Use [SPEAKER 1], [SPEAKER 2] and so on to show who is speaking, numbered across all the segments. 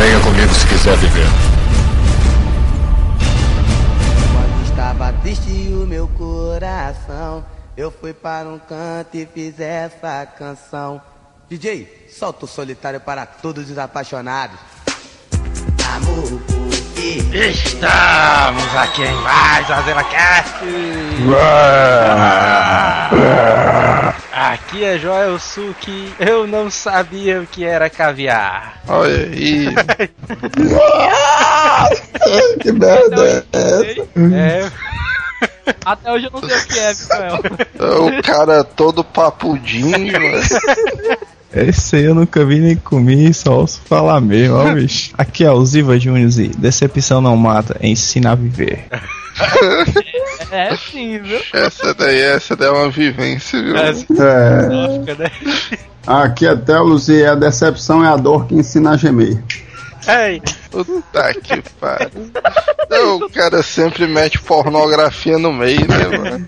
[SPEAKER 1] Venha comigo se quiser viver.
[SPEAKER 2] Quando estava triste o meu coração, eu fui para um canto e fiz essa canção. DJ, solta o solitário para todos os apaixonados. Amor, porque
[SPEAKER 3] Estamos aqui em mais Azela Cast. Aqui é Joel Suki. Eu não sabia o que era caviar.
[SPEAKER 4] Olha aí.
[SPEAKER 5] que merda é essa?
[SPEAKER 3] É,
[SPEAKER 6] Até hoje eu não sei o que é, Mikael.
[SPEAKER 4] o cara todo papudinho.
[SPEAKER 7] Esse aí eu nunca vi nem comi, só ouço falar mesmo, ó, bicho. Aqui é o Ziva Júnior e Decepção não mata, ensina a viver.
[SPEAKER 6] É sim, viu?
[SPEAKER 4] Essa daí, essa daí é uma vivência, viu?
[SPEAKER 3] é
[SPEAKER 5] É.
[SPEAKER 3] filosófica, né?
[SPEAKER 5] Aqui é Telos e a decepção é a dor que ensina a gemer.
[SPEAKER 3] Ei,
[SPEAKER 4] Puta que pariu. Não, O cara sempre mete pornografia no meio, né, mano?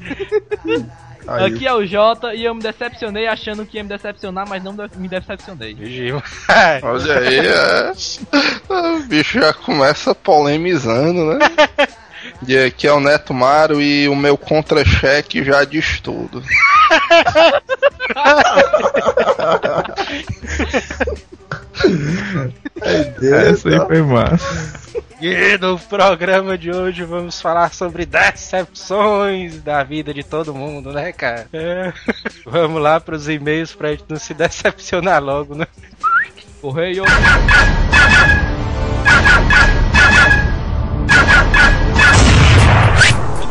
[SPEAKER 5] Aí,
[SPEAKER 6] Aqui é o Jota e eu me decepcionei achando que ia me decepcionar, mas não me decepcionei.
[SPEAKER 3] Gil.
[SPEAKER 4] Olha aí, é. O bicho já começa polemizando, né? E aqui é o Neto Maro e o meu contra-cheque já diz tudo.
[SPEAKER 7] Essa aí foi massa.
[SPEAKER 3] E no programa de hoje vamos falar sobre decepções da vida de todo mundo, né, cara? É. Vamos lá pros e-mails pra gente não se decepcionar logo, né?
[SPEAKER 6] Correio.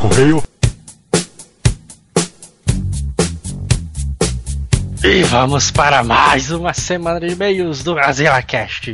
[SPEAKER 1] Correio.
[SPEAKER 3] E vamos para mais uma semana de e-mails do AzilaCast.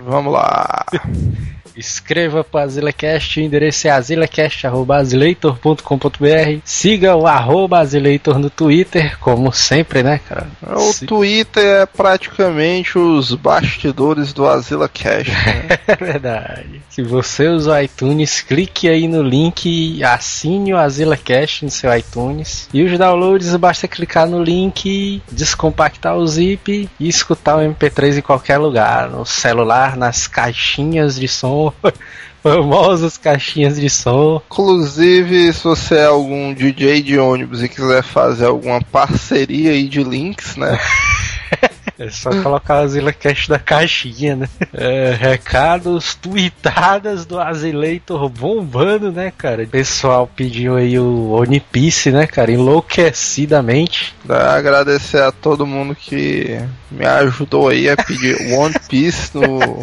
[SPEAKER 4] Vamos lá.
[SPEAKER 3] Escreva para AzilaCast, o endereço é azilacast.azileitor.com.br. Siga o arroba Azileitor no Twitter, como sempre, né, cara?
[SPEAKER 4] O
[SPEAKER 3] Se-
[SPEAKER 4] Twitter é praticamente os bastidores do Azila Cash. Né?
[SPEAKER 3] É verdade. Se você usa o iTunes, clique aí no link e assine o Azila Cash no seu iTunes. E os downloads, basta clicar no link, descompactar o zip e escutar o MP3 em qualquer lugar. No celular, nas caixinhas de som. Famosas caixinhas de som.
[SPEAKER 4] Inclusive, se você é algum DJ de ônibus e quiser fazer alguma parceria aí de links, né?
[SPEAKER 3] É só colocar o Azila Cash da caixinha, né? É, recados tweetadas do Azileitor bombando, né, cara? O pessoal pediu aí o One Piece, né, cara? Enlouquecidamente.
[SPEAKER 4] Agradecer a todo mundo que me ajudou aí a pedir One Piece no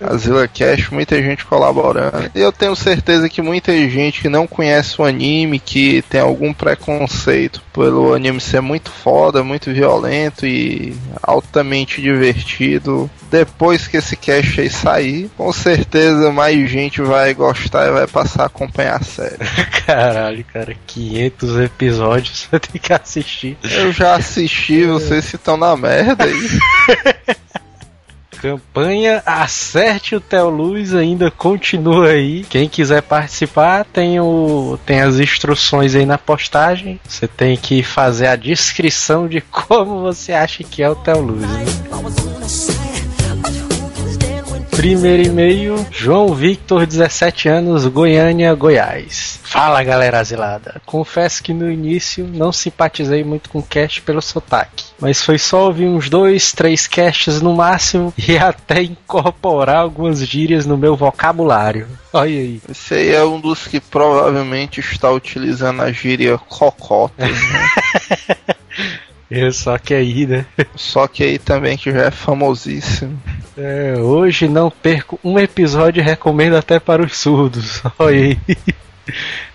[SPEAKER 4] Azila Cash, muita gente colaborando. E eu tenho certeza que muita gente que não conhece o anime, que tem algum preconceito pelo anime ser muito foda, muito violento e altamente divertido, depois que esse cast aí sair, com certeza mais gente vai gostar e vai passar a acompanhar a série.
[SPEAKER 3] Caralho, cara, 500 episódios você tem que assistir.
[SPEAKER 4] Eu já assisti, vocês que estão na merda aí.
[SPEAKER 3] Campanha Acerte o Theo Luz ainda continua aí. Quem quiser participar, tem, o, tem as instruções aí na postagem. Você tem que fazer a descrição de como você acha que é o Theo Luz. né? Primeiro e-mail, João Victor, 17 anos, Goiânia, Goiás. Fala galera asilada. Confesso que no início não simpatizei muito com o cast pelo sotaque, mas foi só ouvir uns dois, três casts no máximo e até incorporar algumas gírias no meu vocabulário. Olha aí.
[SPEAKER 4] Esse aí é um dos que provavelmente está utilizando a gíria cocota. né?
[SPEAKER 3] Eu só que aí, né?
[SPEAKER 4] Só que aí também que já é famosíssimo.
[SPEAKER 3] É, hoje não perco um episódio e recomendo até para os surdos. Olha aí.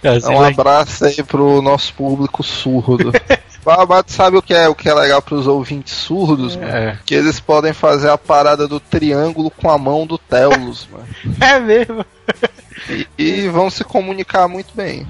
[SPEAKER 3] Assim,
[SPEAKER 4] Um abraço aí pro nosso público surdo. Babato sabe o que é o que é legal pros ouvintes surdos, mano?
[SPEAKER 3] É.
[SPEAKER 4] Que eles podem fazer a parada do triângulo com a mão do Telos, mano.
[SPEAKER 3] é mesmo.
[SPEAKER 4] E, e vão se comunicar muito bem.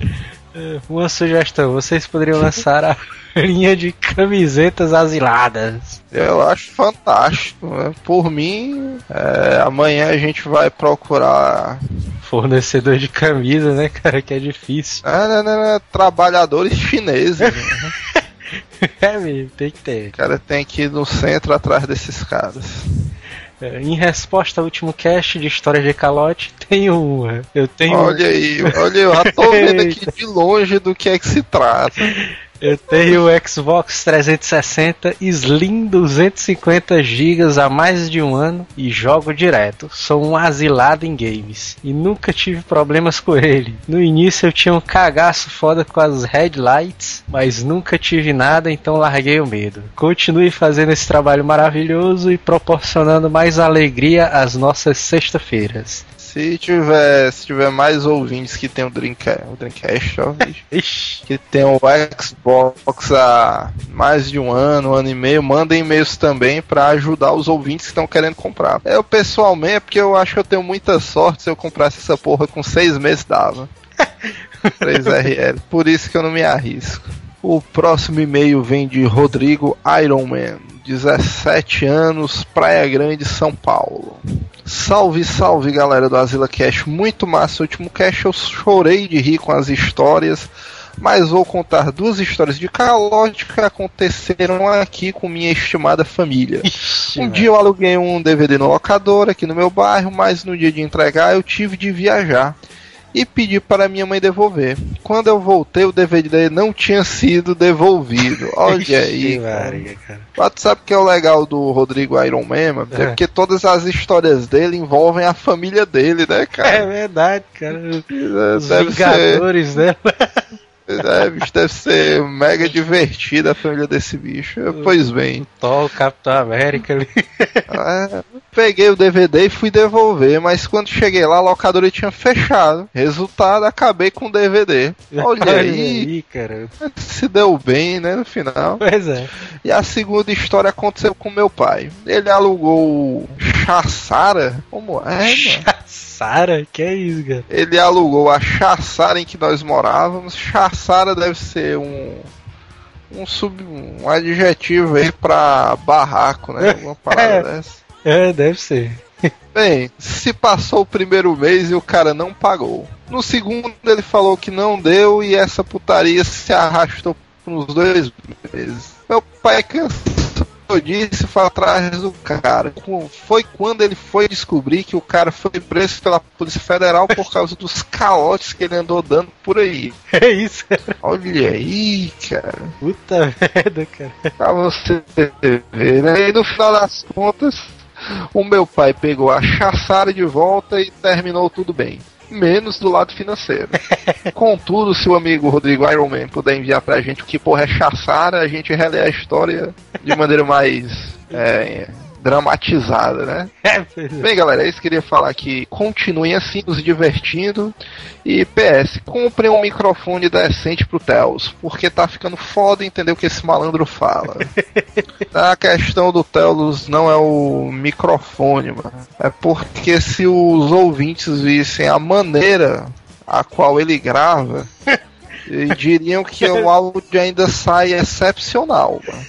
[SPEAKER 3] Uma sugestão, vocês poderiam lançar a linha de camisetas asiladas.
[SPEAKER 4] Eu acho fantástico. né? Por mim, é, amanhã a gente vai procurar
[SPEAKER 3] Fornecedor de camisa, né, cara, que é difícil.
[SPEAKER 4] ah, não, não, não, trabalhadores chineses. né?
[SPEAKER 3] É mesmo, tem que ter.
[SPEAKER 4] O cara tem que ir no centro atrás desses caras.
[SPEAKER 3] É, em resposta ao último cast de História de Calote, tenho uma. Eu tenho.
[SPEAKER 4] Olha aí, olha, eu já tô vendo aqui de longe do que é que se trata.
[SPEAKER 3] Eu tenho o Xbox 360 Slim 250 GB há mais de um ano e jogo direto. Sou um asilado em games e nunca tive problemas com ele. No início eu tinha um cagaço foda com as headlights, mas nunca tive nada, então larguei o medo. Continue fazendo esse trabalho maravilhoso e proporcionando mais alegria às nossas sexta-feiras.
[SPEAKER 4] Se tiver, se tiver mais ouvintes que tem o Dreamcast, o Dreamcast ó, que tem o Xbox há mais de um ano, um ano e meio, mandem e-mails também pra ajudar os ouvintes que estão querendo comprar. Eu pessoalmente, é porque eu acho que eu tenho muita sorte se eu comprasse essa porra com seis meses dava. 3RL. Por isso que eu não me arrisco. O próximo e-mail vem de Rodrigo Ironman, 17 anos, Praia Grande, São Paulo. Salve, salve galera do Asila Cash, muito massa. O último cash eu chorei de rir com as histórias, mas vou contar duas histórias de calote que aconteceram aqui com minha estimada família.
[SPEAKER 3] ixi,
[SPEAKER 4] Um
[SPEAKER 3] velho.
[SPEAKER 4] dia eu aluguei um DVD no locador aqui no meu bairro, mas no dia de entregar eu tive de viajar e pedi para minha mãe devolver. Quando eu voltei, o DVD não tinha sido devolvido. Olha aí.
[SPEAKER 3] Maria, cara.
[SPEAKER 4] Mas sabe o que é o legal do Rodrigo Iron Man? mano? É
[SPEAKER 3] É.
[SPEAKER 4] porque todas as histórias dele envolvem a família dele, né,
[SPEAKER 3] É
[SPEAKER 4] cara?
[SPEAKER 3] verdade, cara. Os
[SPEAKER 4] deve ser,
[SPEAKER 3] Vingadores, né?
[SPEAKER 4] É, bicho, deve ser mega divertida a família desse bicho. Pois bem,
[SPEAKER 3] Thor, Capitão América ali.
[SPEAKER 4] É, peguei o DVD e fui devolver, mas quando cheguei lá, a locadora tinha fechado. Resultado, acabei com o DVD. Olha aí,
[SPEAKER 3] cara.
[SPEAKER 4] se deu bem, né, no final.
[SPEAKER 3] Pois é.
[SPEAKER 4] E a segunda história aconteceu com meu pai. Ele alugou o Chassara. Como é, mano?
[SPEAKER 3] Sara, que é isso, cara?
[SPEAKER 4] Ele alugou a Chassara em que nós morávamos. Chassara deve ser um um sub um adjetivo aí pra barraco, né? Alguma parada
[SPEAKER 3] É.
[SPEAKER 4] dessa.
[SPEAKER 3] É, deve ser.
[SPEAKER 4] Bem, se passou o primeiro mês e o cara não pagou. No segundo ele falou que não deu e essa putaria se arrastou por uns dois meses. Meu pai cansou disso e foi atrás do cara. Foi quando ele foi descobrir que o cara foi preso pela Polícia Federal por causa dos calotes que ele andou dando por aí.
[SPEAKER 3] É isso.
[SPEAKER 4] Olha aí, cara.
[SPEAKER 3] Puta merda, cara.
[SPEAKER 4] Pra você ver, né? E no final das contas, o meu pai pegou a chaçara de volta e terminou tudo bem. Menos do lado financeiro. Contudo, se o amigo Rodrigo Ironman puder enviar pra gente o que porra é chaçara, a gente relê a história de maneira mais é, dramatizada, né?
[SPEAKER 3] É, é.
[SPEAKER 4] Bem, galera, é isso que eu queria falar aqui. Continuem assim, nos divertindo. E PS, comprem um microfone decente pro Telos, porque tá ficando foda entender o que esse malandro fala. a questão do Telos não é o microfone, mano. É porque se os ouvintes vissem a maneira a qual ele grava, diriam que o áudio ainda sai excepcional, mano.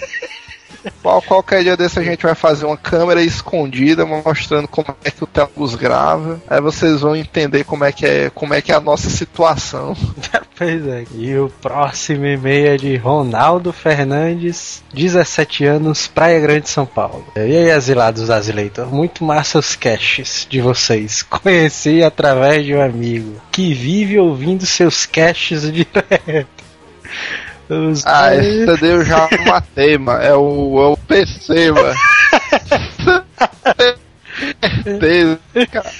[SPEAKER 4] Qual, qualquer dia desse a gente vai fazer uma câmera escondida mostrando como é que o Telos grava. Aí vocês vão entender como é que é, como é, que é a nossa situação.
[SPEAKER 3] Pois é. E o próximo e-mail é de Ronaldo Fernandes, 17 anos, Praia Grande, São Paulo. E aí, asilados Azileitor, muito massa os caches de vocês. Conheci através de um amigo que vive ouvindo seus caches direto. Os
[SPEAKER 4] Ah, esse CD eu já matei, mano. É o, é o PC, mano. Certeza, cara.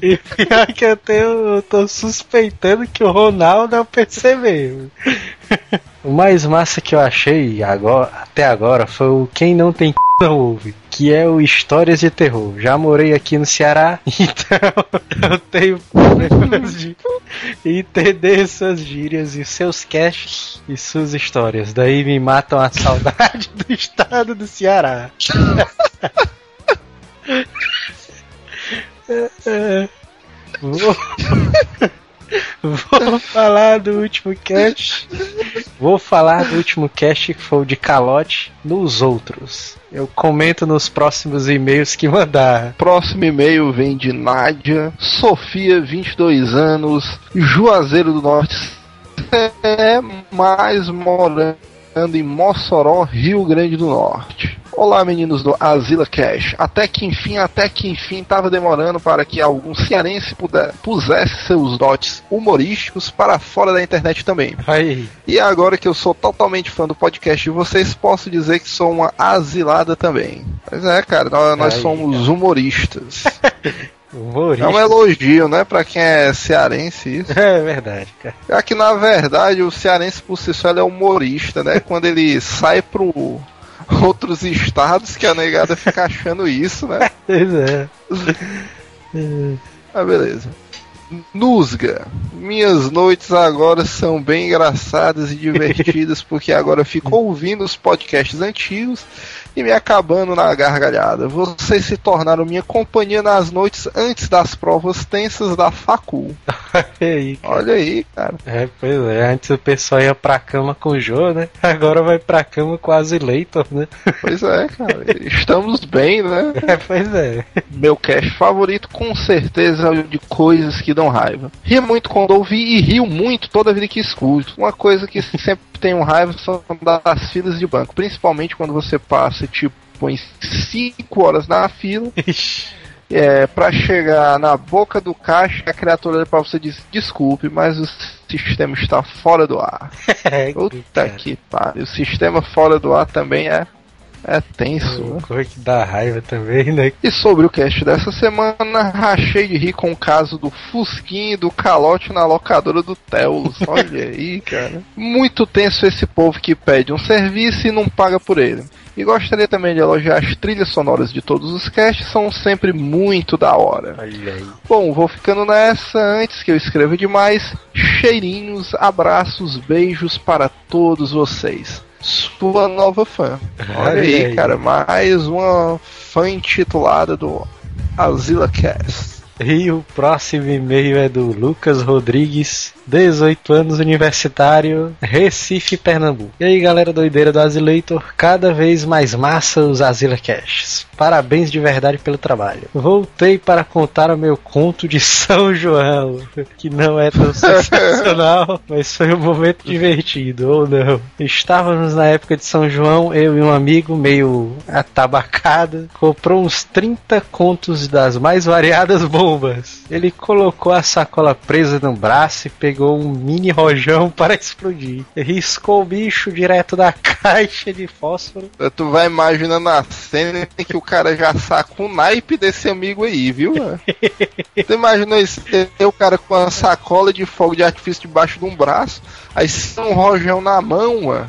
[SPEAKER 3] E pior que eu tenho, eu tô suspeitando que o Ronaldo é o PC mesmo. O mais massa que eu achei agora, até agora foi o Quem Não Tem C Não Ouve, que é o Histórias de Terror. Já morei aqui no Ceará, então eu tenho problemas de entender suas gírias e seus caches e suas histórias. Daí me matam a saudade do estado do Ceará. Vou... Vou falar do último cast. Vou falar do último cast que foi o de calote nos outros. Eu comento nos próximos e-mails que mandar.
[SPEAKER 4] Próximo e-mail vem de Nádia, Sofia, 22 anos, Juazeiro do Norte, é mais morando em Mossoró, Rio Grande do Norte. Olá, meninos do Azila Cash. Até que enfim, até que enfim, tava demorando para que algum cearense puder, pusesse seus dotes humorísticos para fora da internet também.
[SPEAKER 3] Aí,
[SPEAKER 4] E agora que eu sou totalmente fã do podcast de vocês, posso dizer que sou uma asilada também. Mas é, cara, nós, nós
[SPEAKER 3] Aí,
[SPEAKER 4] somos humoristas.
[SPEAKER 3] humorista.
[SPEAKER 4] É um elogio, né, pra quem é cearense isso.
[SPEAKER 3] É verdade, cara.
[SPEAKER 4] É que na verdade o cearense por si só ele é humorista, né? Quando ele sai pro outros estados que a negada fica achando isso, né?
[SPEAKER 3] Pois é.
[SPEAKER 4] Ah, beleza. Nusga, minhas noites agora são bem engraçadas e divertidas porque agora eu fico ouvindo os podcasts antigos e me acabando na gargalhada. Vocês se tornaram minha companhia nas noites antes das provas tensas da facul.
[SPEAKER 3] E aí.
[SPEAKER 4] Olha aí, cara.
[SPEAKER 3] É, pois é. Antes o pessoal ia pra cama com o Jô, né? Agora vai pra cama com as Leitor, né?
[SPEAKER 4] Pois é, cara. Estamos bem, né?
[SPEAKER 3] É, pois é.
[SPEAKER 4] Meu cast favorito com certeza é o de coisas que dão raiva. Rio muito quando ouvi e rio muito toda vida que escuto. Uma coisa que sempre tenho raiva são das filas de banco, principalmente quando você passa tipo em 5 horas na fila, é, para chegar na boca do caixa, a criatura olha pra você e diz: "Desculpe, mas o sistema está fora do ar".
[SPEAKER 3] É,
[SPEAKER 4] Puta que pariu. O sistema fora do ar também é é tenso, né?
[SPEAKER 3] Coisa que dá raiva também, né?
[SPEAKER 4] E sobre o cast dessa semana, rachei de rir com o caso do Fusquinha e do calote na locadora do Telos. Olha aí, cara. Muito tenso esse povo que pede um serviço e não paga por ele. E gostaria também de elogiar as trilhas sonoras de todos os casts, são sempre muito da hora.
[SPEAKER 3] Olha aí.
[SPEAKER 4] Bom, vou ficando nessa antes que eu escreva demais. Cheirinhos, abraços, beijos para todos vocês. Sua nova fã. Olha aí,
[SPEAKER 3] aí.
[SPEAKER 4] cara, mais uma fã intitulada do Azila Cast.
[SPEAKER 3] E o próximo e-mail é do Lucas Rodrigues, 18 anos, universitário, Recife, Pernambuco. E aí, galera doideira do Azileitor, cada vez mais massa os Azila Casts. Parabéns de verdade pelo trabalho. Voltei para contar o meu conto de São João, que não é tão sensacional, mas foi um momento divertido, ou não. Estávamos na época de São João, eu e um amigo meio atabacado, comprou uns 30 contos das mais variadas bombas. Ele colocou a sacola presa no braço e pegou um mini rojão para explodir. Riscou o bicho direto da caixa de fósforo.
[SPEAKER 4] Tu vai imaginando a cena em que o cara já saca o naipe desse amigo aí, viu? tu imaginou isso? O cara com uma sacola de fogo de artifício debaixo de um braço, aí sem um rojão na mão, mano.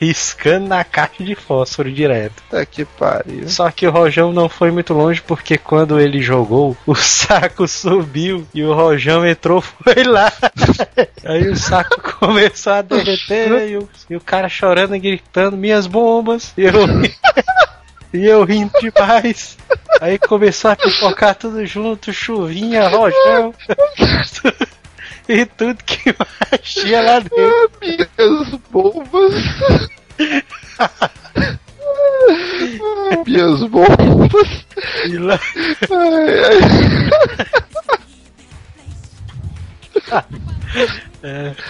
[SPEAKER 3] Riscando na caixa de fósforo direto.
[SPEAKER 4] Puta que pariu.
[SPEAKER 3] Só que o rojão não foi muito longe porque quando ele jogou, o saco subiu e o rojão entrou foi lá. Aí o saco começou a derreter e o, e o cara chorando e gritando minhas bombas. E eu, e eu rindo demais. Aí começou a pipocar tudo junto, chuvinha, rojão. E tudo que tinha lá dentro.
[SPEAKER 4] Minhas bombas. Minhas bombas.
[SPEAKER 3] E lá,
[SPEAKER 4] Ai, ai.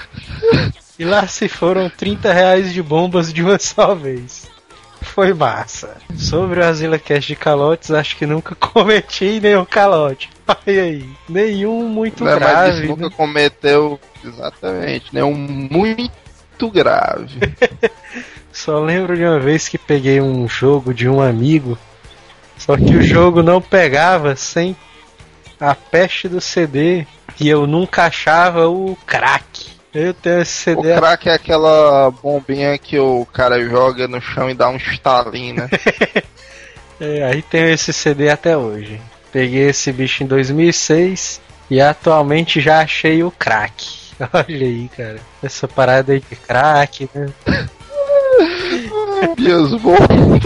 [SPEAKER 3] e lá se foram 30 reais de bombas de uma só vez. Foi massa. Sobre o Azila Cast de calotes, acho que nunca cometi nenhum calote. Olha aí. Nenhum muito
[SPEAKER 4] Né, mas
[SPEAKER 3] grave.
[SPEAKER 4] isso nunca
[SPEAKER 3] né?
[SPEAKER 4] cometeu exatamente, né? Um muito grave.
[SPEAKER 3] Só lembro de uma vez que peguei um jogo de um amigo. Só que o jogo não pegava sem a peste do CD. E eu nunca achava o crack. Eu tenho esse
[SPEAKER 4] O
[SPEAKER 3] CD
[SPEAKER 4] crack é aquela bombinha que o cara joga no chão e dá um estalinho, né?
[SPEAKER 3] É, aí tenho esse CD até hoje. Peguei esse bicho em 2006 e atualmente já achei o crack. Olha aí, cara. Essa parada aí de crack, né?
[SPEAKER 4] Minhas bombas.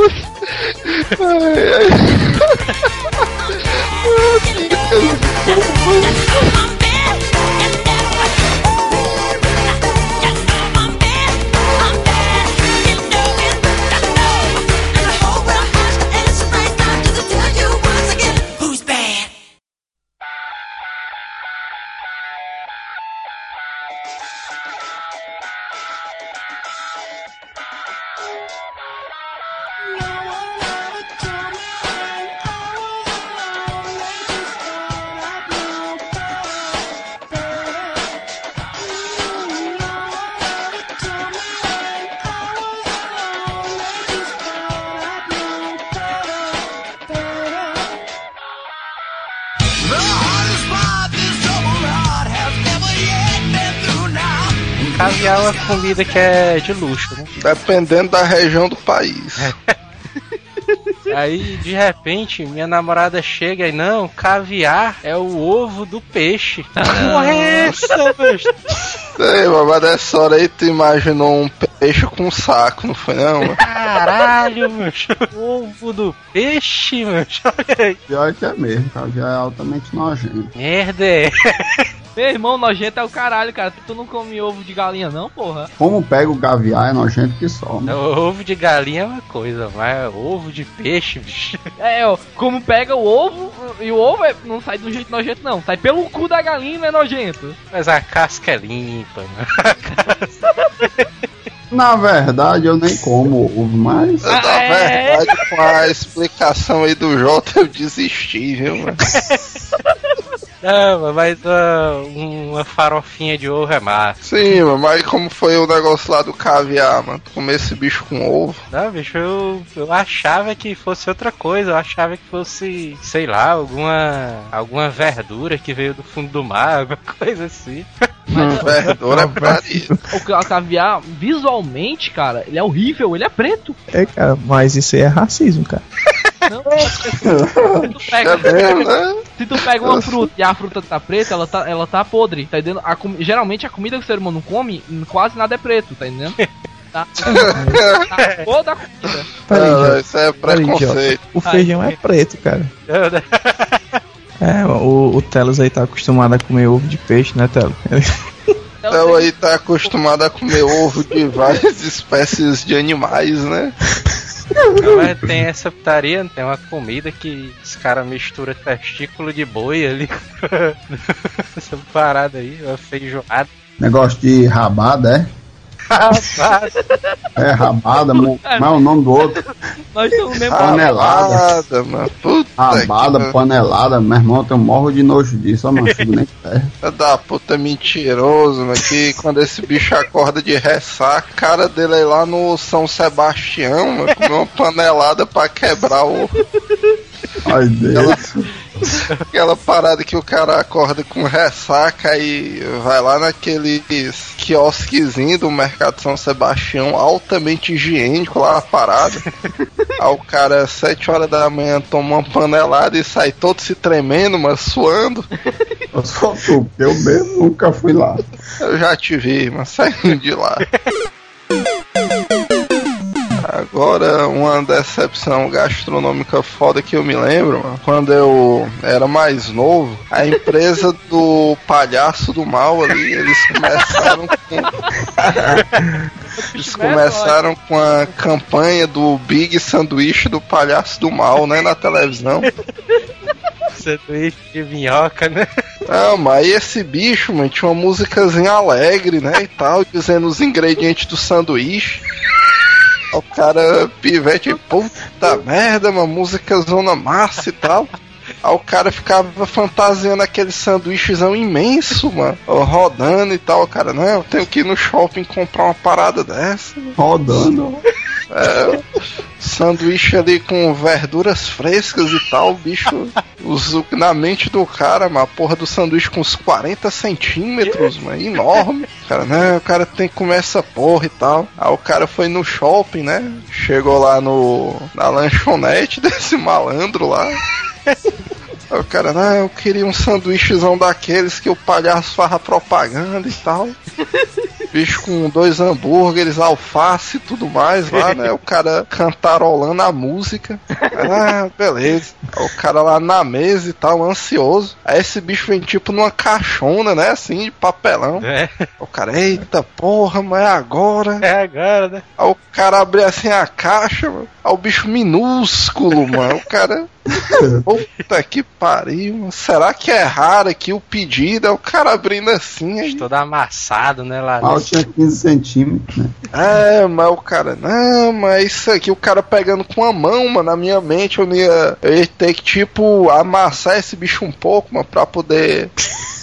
[SPEAKER 4] Ai, ai.
[SPEAKER 8] Who's
[SPEAKER 3] caviar é uma comida que é de luxo, né?
[SPEAKER 4] Dependendo da região do país.
[SPEAKER 3] Aí, de repente, minha namorada chega e não, caviar é o ovo do peixe. Porra, é essa, bicho?
[SPEAKER 4] Sei, mas nessa hora aí tu imaginou um peixe com um saco, não foi não? mano?
[SPEAKER 3] Caralho, meu. Ovo do peixe, meu. Olha aí.
[SPEAKER 5] Pior que é mesmo, caviar é altamente nojento.
[SPEAKER 3] Merda. é.
[SPEAKER 6] Meu irmão, nojento é o caralho, cara. Tu não come ovo de galinha, não, porra?
[SPEAKER 5] Como pega o gaviar é nojento que só.
[SPEAKER 3] Ovo de galinha é uma coisa, mas ovo de peixe, bicho.
[SPEAKER 6] É, ó, como pega o ovo, e o ovo é- não sai de um jeito nojento, não. Sai pelo cu da galinha e não é nojento.
[SPEAKER 3] Mas a casca é limpa, né?
[SPEAKER 5] Na verdade, eu nem como ovo, mas.
[SPEAKER 4] Na
[SPEAKER 6] é?
[SPEAKER 4] verdade, com a explicação aí do Jota, eu desisti, viu, mano?
[SPEAKER 3] Não, mas ah, uma farofinha de ovo é massa.
[SPEAKER 4] Sim, mano, mas como foi o negócio lá do caviar, mano? Tu Comer esse bicho com ovo?
[SPEAKER 3] Não, bicho, eu, eu achava que fosse outra coisa. Eu achava que fosse, sei lá, alguma alguma verdura que veio do fundo do mar, alguma coisa assim.
[SPEAKER 4] Verdura é.
[SPEAKER 6] O ca- caviar, visualmente, cara, ele é horrível, ele é preto.
[SPEAKER 7] É, cara, mas isso aí é racismo, cara.
[SPEAKER 6] Não, se tu
[SPEAKER 4] É
[SPEAKER 6] pega,
[SPEAKER 4] né?
[SPEAKER 6] se tu pega uma fruta e a fruta tá preta, ela tá, ela tá podre, tá entendendo? A com- geralmente a comida que o ser humano come, quase nada é preto, tá entendendo? Tá, tá toda a comida.
[SPEAKER 7] Peraí,
[SPEAKER 4] Ah, isso é
[SPEAKER 7] idiota.
[SPEAKER 4] preconceito.
[SPEAKER 7] O feijão é preto, cara. É, o, o Telos aí tá acostumado a comer ovo de peixe, né, Telos?
[SPEAKER 4] Então aí tá acostumado a comer ovo de várias espécies de animais, né?
[SPEAKER 3] Não, mas tem essa putaria, tem uma comida que os caras misturam testículo de boi ali. essa parada aí, uma feijoada.
[SPEAKER 5] Negócio de rabada, é?
[SPEAKER 3] Rapaz,
[SPEAKER 5] É rabada, mas é o nome do outro.
[SPEAKER 6] Nós estamos mesmo.
[SPEAKER 5] Panelada.
[SPEAKER 4] Rabada, mano. Puta
[SPEAKER 5] Rabada,
[SPEAKER 4] que
[SPEAKER 5] panelada, meu irmão, eu morro de nojo disso, ó, não chego nem perto.
[SPEAKER 4] Da puta mentiroso, mano. Que quando esse bicho acorda de ressaca, a cara dele é lá no São Sebastião, mano. Comer uma panelada pra quebrar o.
[SPEAKER 5] Ai, Deus.
[SPEAKER 4] Aquela parada que o cara acorda com ressaca e vai lá naqueles quiosquezinho do Mercado São Sebastião, altamente higiênico lá a parada. Aí o cara, sete horas da manhã, toma uma panelada e sai todo se tremendo, mas suando.
[SPEAKER 5] Eu sou tu, porque eu mesmo nunca fui lá.
[SPEAKER 4] Eu já te vi, mas saindo de lá. Agora, uma decepção gastronômica foda que eu me lembro, mano, quando eu era mais novo, a empresa do palhaço do mal ali, eles começaram com. Eles começaram com a campanha do Big Sanduíche do Palhaço do Mal, né, na televisão.
[SPEAKER 3] sanduíche de minhoca, né?
[SPEAKER 4] Não, mas aí esse bicho, mano, tinha uma músicazinha alegre, né, e tal, dizendo os ingredientes do sanduíche. O cara, pivete, puta merda, uma música zona massa e tal. Aí o cara ficava fantasiando aquele sanduíchezão imenso, mano, rodando e tal. O cara, não, eu tenho que ir no shopping comprar uma parada dessa.
[SPEAKER 5] Rodando.
[SPEAKER 4] É, sanduíche ali com verduras frescas e tal, bicho, os, na mente do cara, uma porra do sanduíche com uns 40 centímetros, mano, enorme. O cara, né, o cara tem que comer essa porra e tal. Aí o cara foi no shopping, né, chegou lá no, na lanchonete desse malandro lá. Aí o cara, não, eu queria um sanduíchezão daqueles que o palhaço farra propaganda e tal. Bicho com dois hambúrgueres, alface e tudo mais lá, né? O cara cantarolando a música. Ah, beleza. O cara lá na mesa e tal, ansioso. Aí esse bicho vem tipo numa caixona, né? Assim, de papelão.
[SPEAKER 3] É,
[SPEAKER 4] O cara, eita porra, mas é agora.
[SPEAKER 3] é agora, né?
[SPEAKER 4] Aí o cara abre assim a caixa, mano. Aí o bicho minúsculo, mano. O cara. Puta que pariu, mano. Será que é raro aqui o pedido? É o cara abrindo assim, aí.
[SPEAKER 3] Todo amassado, né, lá
[SPEAKER 5] Mal tinha 15 centímetros, né?
[SPEAKER 4] É, mas o cara, não, mas isso aqui, o cara pegando com a mão, mano, na minha mente eu não ia, eu ia ter que, tipo, amassar esse bicho um pouco, mano, pra poder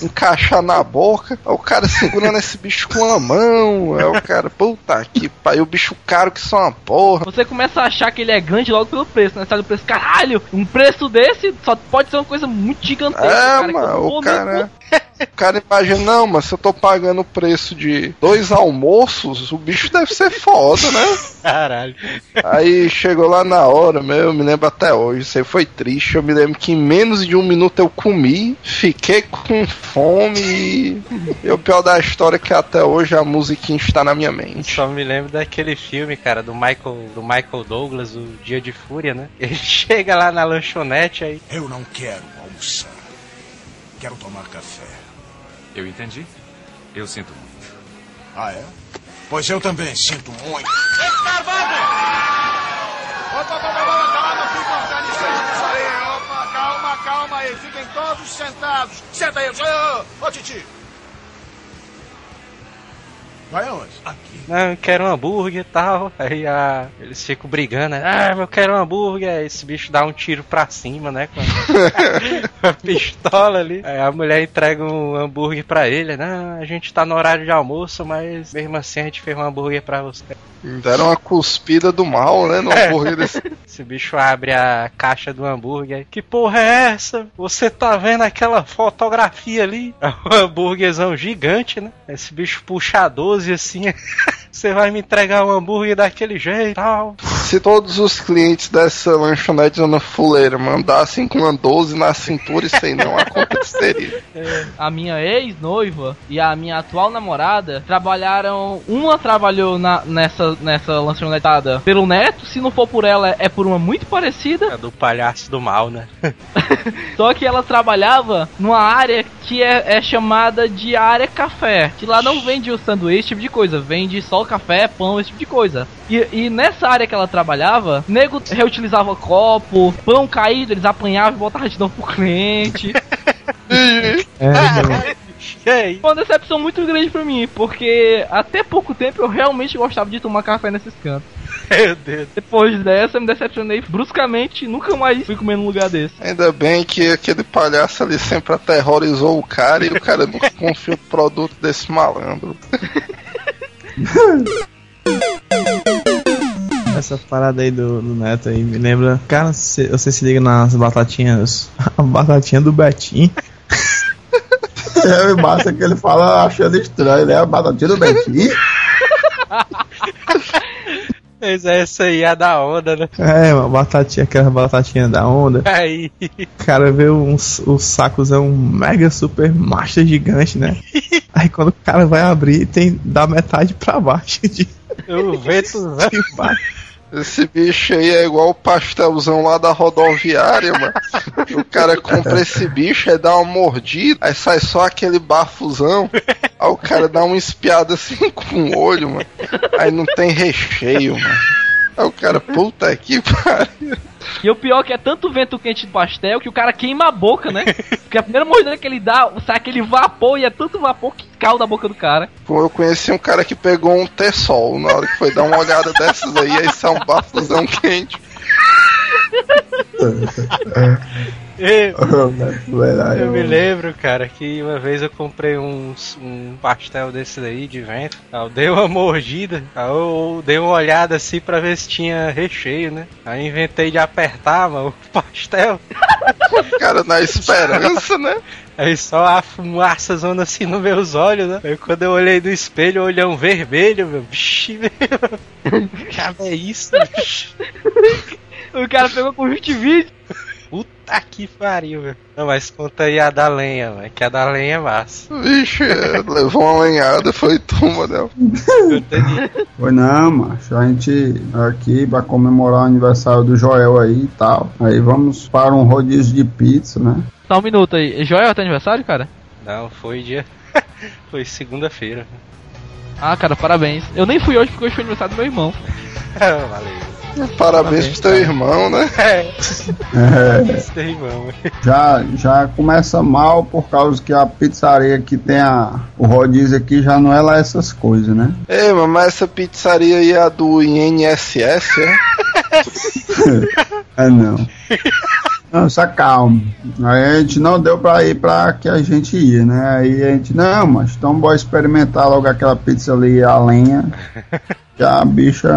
[SPEAKER 4] encaixar na boca. Aí o cara segurando esse bicho com a mão, aí o cara, puta que pariu, o bicho caro que só uma porra.
[SPEAKER 6] Você começa a achar que ele é grande logo pelo preço, né? Sabe o preço? Caralho, um preço desse só pode ser uma coisa muito gigantesca,
[SPEAKER 4] É,
[SPEAKER 6] cara.
[SPEAKER 4] mano, o cara-
[SPEAKER 6] co-
[SPEAKER 4] O cara imagina, não, mas se eu tô pagando o preço de dois almoços, o bicho deve ser foda, né?
[SPEAKER 3] Caralho.
[SPEAKER 4] Aí chegou lá na hora, meu, eu me lembro até hoje, isso aí foi triste. Eu me lembro que em menos de um minuto eu comi, fiquei com fome e, e o pior da história é que até hoje a musiquinha está na minha mente.
[SPEAKER 3] Só me lembro daquele filme, cara, do Michael, do Michael Douglas, o Dia de Fúria, né? Ele chega lá na lanchonete aí.
[SPEAKER 1] Eu não quero almoçar. Quero tomar café.
[SPEAKER 8] Eu entendi. Eu sinto muito.
[SPEAKER 1] Ah, é? Pois eu também sinto muito.
[SPEAKER 9] Opa, opa, opa, calma, fica organizando isso aí. Opa, calma, calma aí. Fiquem todos sentados. Senta aí. Ô, ô, Titi.
[SPEAKER 1] Vai aonde? Aqui.
[SPEAKER 3] Não, eu quero um hambúrguer e tal. Aí a, eles ficam brigando, né? Ah, eu quero um hambúrguer. Aí esse bicho dá um tiro pra cima, né? Com a, a pistola ali. Aí a mulher entrega um hambúrguer pra ele. Não, a gente tá no horário de almoço, mas mesmo assim a gente fez um hambúrguer pra você.
[SPEAKER 4] Deram uma cuspida do mal, né? No hambúrguer desse.
[SPEAKER 3] Esse bicho abre a caixa do hambúrguer. Que porra é essa? Você tá vendo aquela fotografia ali? É um hambúrguerzão gigante, né? Esse bicho puxa a 12 assim. Você vai me entregar um hambúrguer daquele jeito e tal.
[SPEAKER 4] Se todos os clientes dessa lanchonete Ana Fuleira mandassem com uma 12 na cintura, isso aí não aconteceria.
[SPEAKER 6] A minha ex-noiva e a minha atual namorada trabalharam. Uma trabalhou na, nessa, nessa lanchonetada pelo neto, se não for por ela, é por uma muito parecida.
[SPEAKER 3] É do palhaço do mal, né?
[SPEAKER 6] Só que ela trabalhava numa área que é, é chamada de área café. Que lá não vende o sanduíche, esse tipo de coisa. Vende só café, pão, esse tipo de coisa. E, e nessa área que ela trabalhava, nego reutilizava copo, pão caído, eles apanhavam e botavam de novo pro cliente.
[SPEAKER 7] É,
[SPEAKER 6] Foi uma decepção muito grande pra mim, porque até pouco tempo eu realmente gostava de tomar café nesses cantos.
[SPEAKER 3] Meu Deus.
[SPEAKER 6] Depois dessa, eu me decepcionei bruscamente e nunca mais fui comer num lugar desse.
[SPEAKER 4] Ainda bem que aquele palhaço ali sempre aterrorizou o cara e o cara nunca confiou no produto desse malandro.
[SPEAKER 7] Essa parada aí do, do Neto aí me lembra. Cara, cê- você se liga nas batatinhas. A batatinha do Betinho.
[SPEAKER 5] É, basta que ele fala achando estranho, né? A batatinha do Betinho.
[SPEAKER 3] Mas essa aí é a da onda, né?
[SPEAKER 7] É, uma batatinha, aquela batatinha da onda.
[SPEAKER 3] Aí.
[SPEAKER 7] O cara vê um, o sacozão mega super master gigante, né? Aí quando o cara vai abrir, tem da metade pra baixo de,
[SPEAKER 3] O vento. né?
[SPEAKER 7] de baixo.
[SPEAKER 4] Esse bicho aí é igual o pastelzão lá da rodoviária, mano. O cara compra esse bicho, aí dá uma mordida, aí sai só aquele bafuzão. Aí o cara dá uma espiada assim com o olho, mano. Aí não tem recheio, mano. Aí o cara, puta que pariu.
[SPEAKER 6] E o pior é que é tanto vento quente do pastel que o cara queima a boca, né? Porque a primeira mordida que ele dá, sai aquele vapor e é tanto vapor que calda a boca do cara.
[SPEAKER 4] Pô, eu conheci um cara que pegou um T-sol na hora que foi dar uma olhada dessas aí, aí sai um bafuzão quente.
[SPEAKER 3] Eu,
[SPEAKER 5] Verdade.
[SPEAKER 3] eu me lembro, cara, que uma vez eu comprei um, um pastel desse daí de vento. Aí eu dei uma mordida, aí eu dei uma olhada assim pra ver se tinha recheio, né? Aí inventei de apertar, mano, o pastel.
[SPEAKER 4] O cara na esperança, né?
[SPEAKER 3] Aí só a fumaça zona assim nos meus olhos, né? Aí quando eu olhei no espelho, olhão vermelho, meu. Vixe, meu. Que é isso, bicho?
[SPEAKER 6] O cara pegou com 20 vídeos.
[SPEAKER 3] Puta que pariu, meu. Não, mas conta aí a da lenha, velho. Que a da lenha é massa.
[SPEAKER 4] Vixe, levou uma lenhada, foi turma, né?
[SPEAKER 3] Conta aí.
[SPEAKER 5] Foi não, macho. A gente aqui vai comemorar o aniversário do Joel aí e tal. Aí vamos para um rodízio de pizza, né?
[SPEAKER 6] Só um minuto aí. Joel, teu aniversário, cara?
[SPEAKER 3] Não, foi dia. foi segunda-feira.
[SPEAKER 6] Ah, cara, parabéns. Eu nem fui hoje porque hoje foi aniversário do meu irmão.
[SPEAKER 3] Valeu.
[SPEAKER 4] Parabéns pro teu irmão, né?
[SPEAKER 3] É,
[SPEAKER 5] É,
[SPEAKER 3] irmão.
[SPEAKER 5] já, já começa mal por causa que a pizzaria que tem a, o rodízio aqui já não é lá essas coisas, né?
[SPEAKER 4] Ei, mas essa pizzaria aí é a do INSS, é?
[SPEAKER 5] É não. Não, só calma. Aí a gente não deu pra ir pra que a gente ia, né? Aí a gente, não, mas então bora experimentar logo aquela pizza ali a lenha. Que a bicha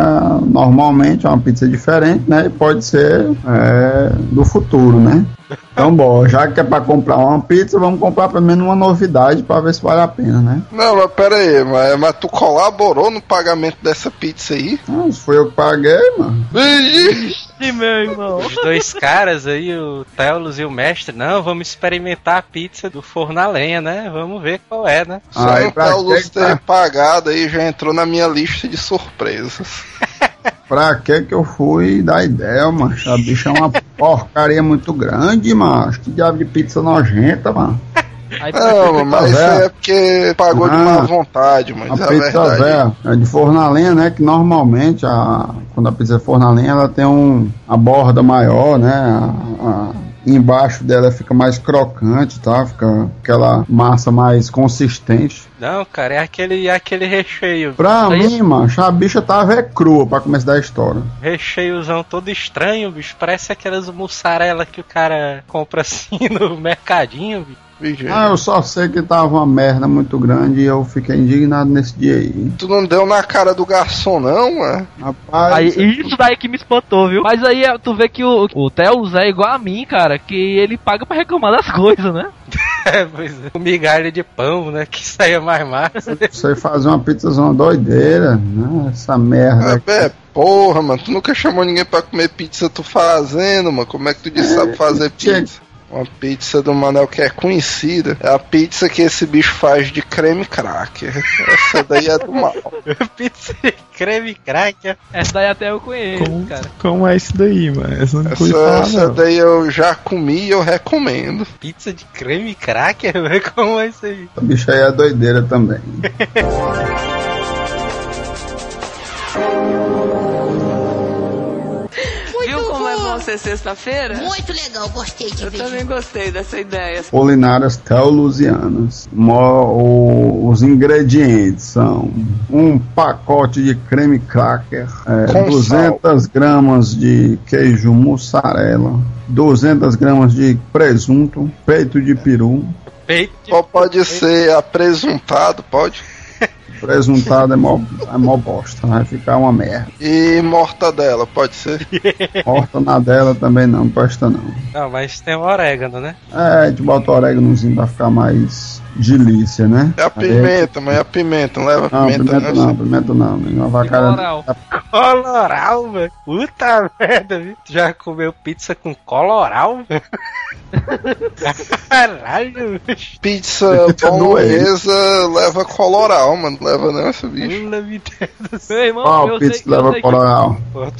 [SPEAKER 5] normalmente é uma pizza diferente, né? E pode ser é, do futuro, né? Então, bom, já que é pra comprar uma pizza, vamos comprar pelo menos uma novidade pra ver se vale a pena, né?
[SPEAKER 4] Não, mas pera aí, mas, mas tu colaborou no pagamento dessa pizza aí?
[SPEAKER 5] Ah, foi eu que paguei, mano.
[SPEAKER 6] Ih, meu irmão.
[SPEAKER 3] Os dois caras aí, o Telos e o mestre, não, vamos experimentar a pizza do forno a lenha, né? Vamos ver qual é, né?
[SPEAKER 4] Só
[SPEAKER 5] Aí,
[SPEAKER 4] o
[SPEAKER 5] que
[SPEAKER 4] ter
[SPEAKER 5] tá?
[SPEAKER 4] pagado aí já entrou na minha lista de surpresas.
[SPEAKER 5] Pra que que eu fui dar ideia, mano? A bicha é uma porcaria muito grande, mano. Que diabo de pizza nojenta, mano.
[SPEAKER 6] Aí,
[SPEAKER 4] Não, mas isso é porque pagou de
[SPEAKER 5] Ah,
[SPEAKER 4] má vontade, mas
[SPEAKER 5] A
[SPEAKER 4] é a
[SPEAKER 5] pizza
[SPEAKER 4] verdade.
[SPEAKER 5] velha é de forno a lenha, né? Que normalmente, a, quando a pizza é forno a lenha, ela tem um, a borda maior, né? A- a- embaixo dela fica mais crocante, tá? Fica aquela massa mais consistente.
[SPEAKER 3] Não, cara, é aquele, é aquele recheio.
[SPEAKER 5] Pra
[SPEAKER 6] Aí-
[SPEAKER 5] mim, macho, a bicha tava é crua pra começar da história.
[SPEAKER 3] Recheiozão todo estranho, bicho. Parece aquelas mussarela que o cara compra assim no mercadinho, bicho.
[SPEAKER 5] Ah, eu só sei que tava uma merda muito grande e eu fiquei indignado nesse dia aí.
[SPEAKER 4] Tu não deu na cara do garçom, não, mano?
[SPEAKER 5] Rapaz,
[SPEAKER 6] Aí, isso daí que me espantou, viu? Mas aí é, tu vê que o, o Telos é igual a mim, cara, que ele paga pra reclamar das coisas, né?
[SPEAKER 3] É, pois é. Migalha de pão, né? Que saia mais massa.
[SPEAKER 5] você fazer uma pizza uma doideira, né? Essa merda.
[SPEAKER 4] É, é, porra, mano, tu nunca chamou ninguém pra comer pizza tu fazendo, mano. Como é que tu disse sabe fazer pizza? Uma pizza do Manel que é conhecida. É a pizza que esse bicho faz de creme cracker. Essa daí é do mal.
[SPEAKER 3] Pizza de creme cracker.
[SPEAKER 6] Essa daí até eu conheço,
[SPEAKER 7] Como,
[SPEAKER 6] cara.
[SPEAKER 7] como é isso daí, mano? Essa não
[SPEAKER 4] Essa,
[SPEAKER 7] falar,
[SPEAKER 4] essa
[SPEAKER 7] não.
[SPEAKER 4] daí eu já comi e eu recomendo.
[SPEAKER 3] Pizza de creme cracker, velho? Como é isso aí?
[SPEAKER 5] Essa bicha aí é doideira também.
[SPEAKER 10] É bom ser sexta-feira?
[SPEAKER 11] Muito legal, gostei de
[SPEAKER 10] Eu
[SPEAKER 11] ver.
[SPEAKER 10] também gostei dessa ideia.
[SPEAKER 5] Culinárias teolusianas. Os ingredientes são um pacote de creme cracker, é,
[SPEAKER 4] Com
[SPEAKER 5] 200 gramas de queijo mussarela, 200 gramas de presunto, peito de peru.
[SPEAKER 3] Peito de
[SPEAKER 4] Ou pode ser apresuntado, pode?
[SPEAKER 5] Presuntado é mó, é mó bosta, vai ficar uma merda.
[SPEAKER 4] E mortadela, pode ser?
[SPEAKER 5] Horta na dela também não presta não.
[SPEAKER 3] Não, mas tem o orégano, né?
[SPEAKER 5] É, a gente bota o oréganozinho pra ficar mais delícia, né?
[SPEAKER 4] É a pimenta, mas é a pimenta, não leva
[SPEAKER 5] Não,
[SPEAKER 4] pimenta,
[SPEAKER 5] pimenta
[SPEAKER 4] não.
[SPEAKER 5] não, pimenta não. Uma vacada.
[SPEAKER 6] Moral.
[SPEAKER 3] Coloral, velho. Puta merda, viu? Tu já comeu pizza com coloral, velho? Caralho, bicho.
[SPEAKER 4] Pizza bolonhesa leva coloral, mano. Leva não esse bicho.
[SPEAKER 3] Pula Deus.
[SPEAKER 6] Meu irmão,
[SPEAKER 5] Qual
[SPEAKER 6] eu
[SPEAKER 5] pizza
[SPEAKER 6] sei,
[SPEAKER 5] que
[SPEAKER 6] eu
[SPEAKER 5] leva
[SPEAKER 6] sei
[SPEAKER 5] coloral?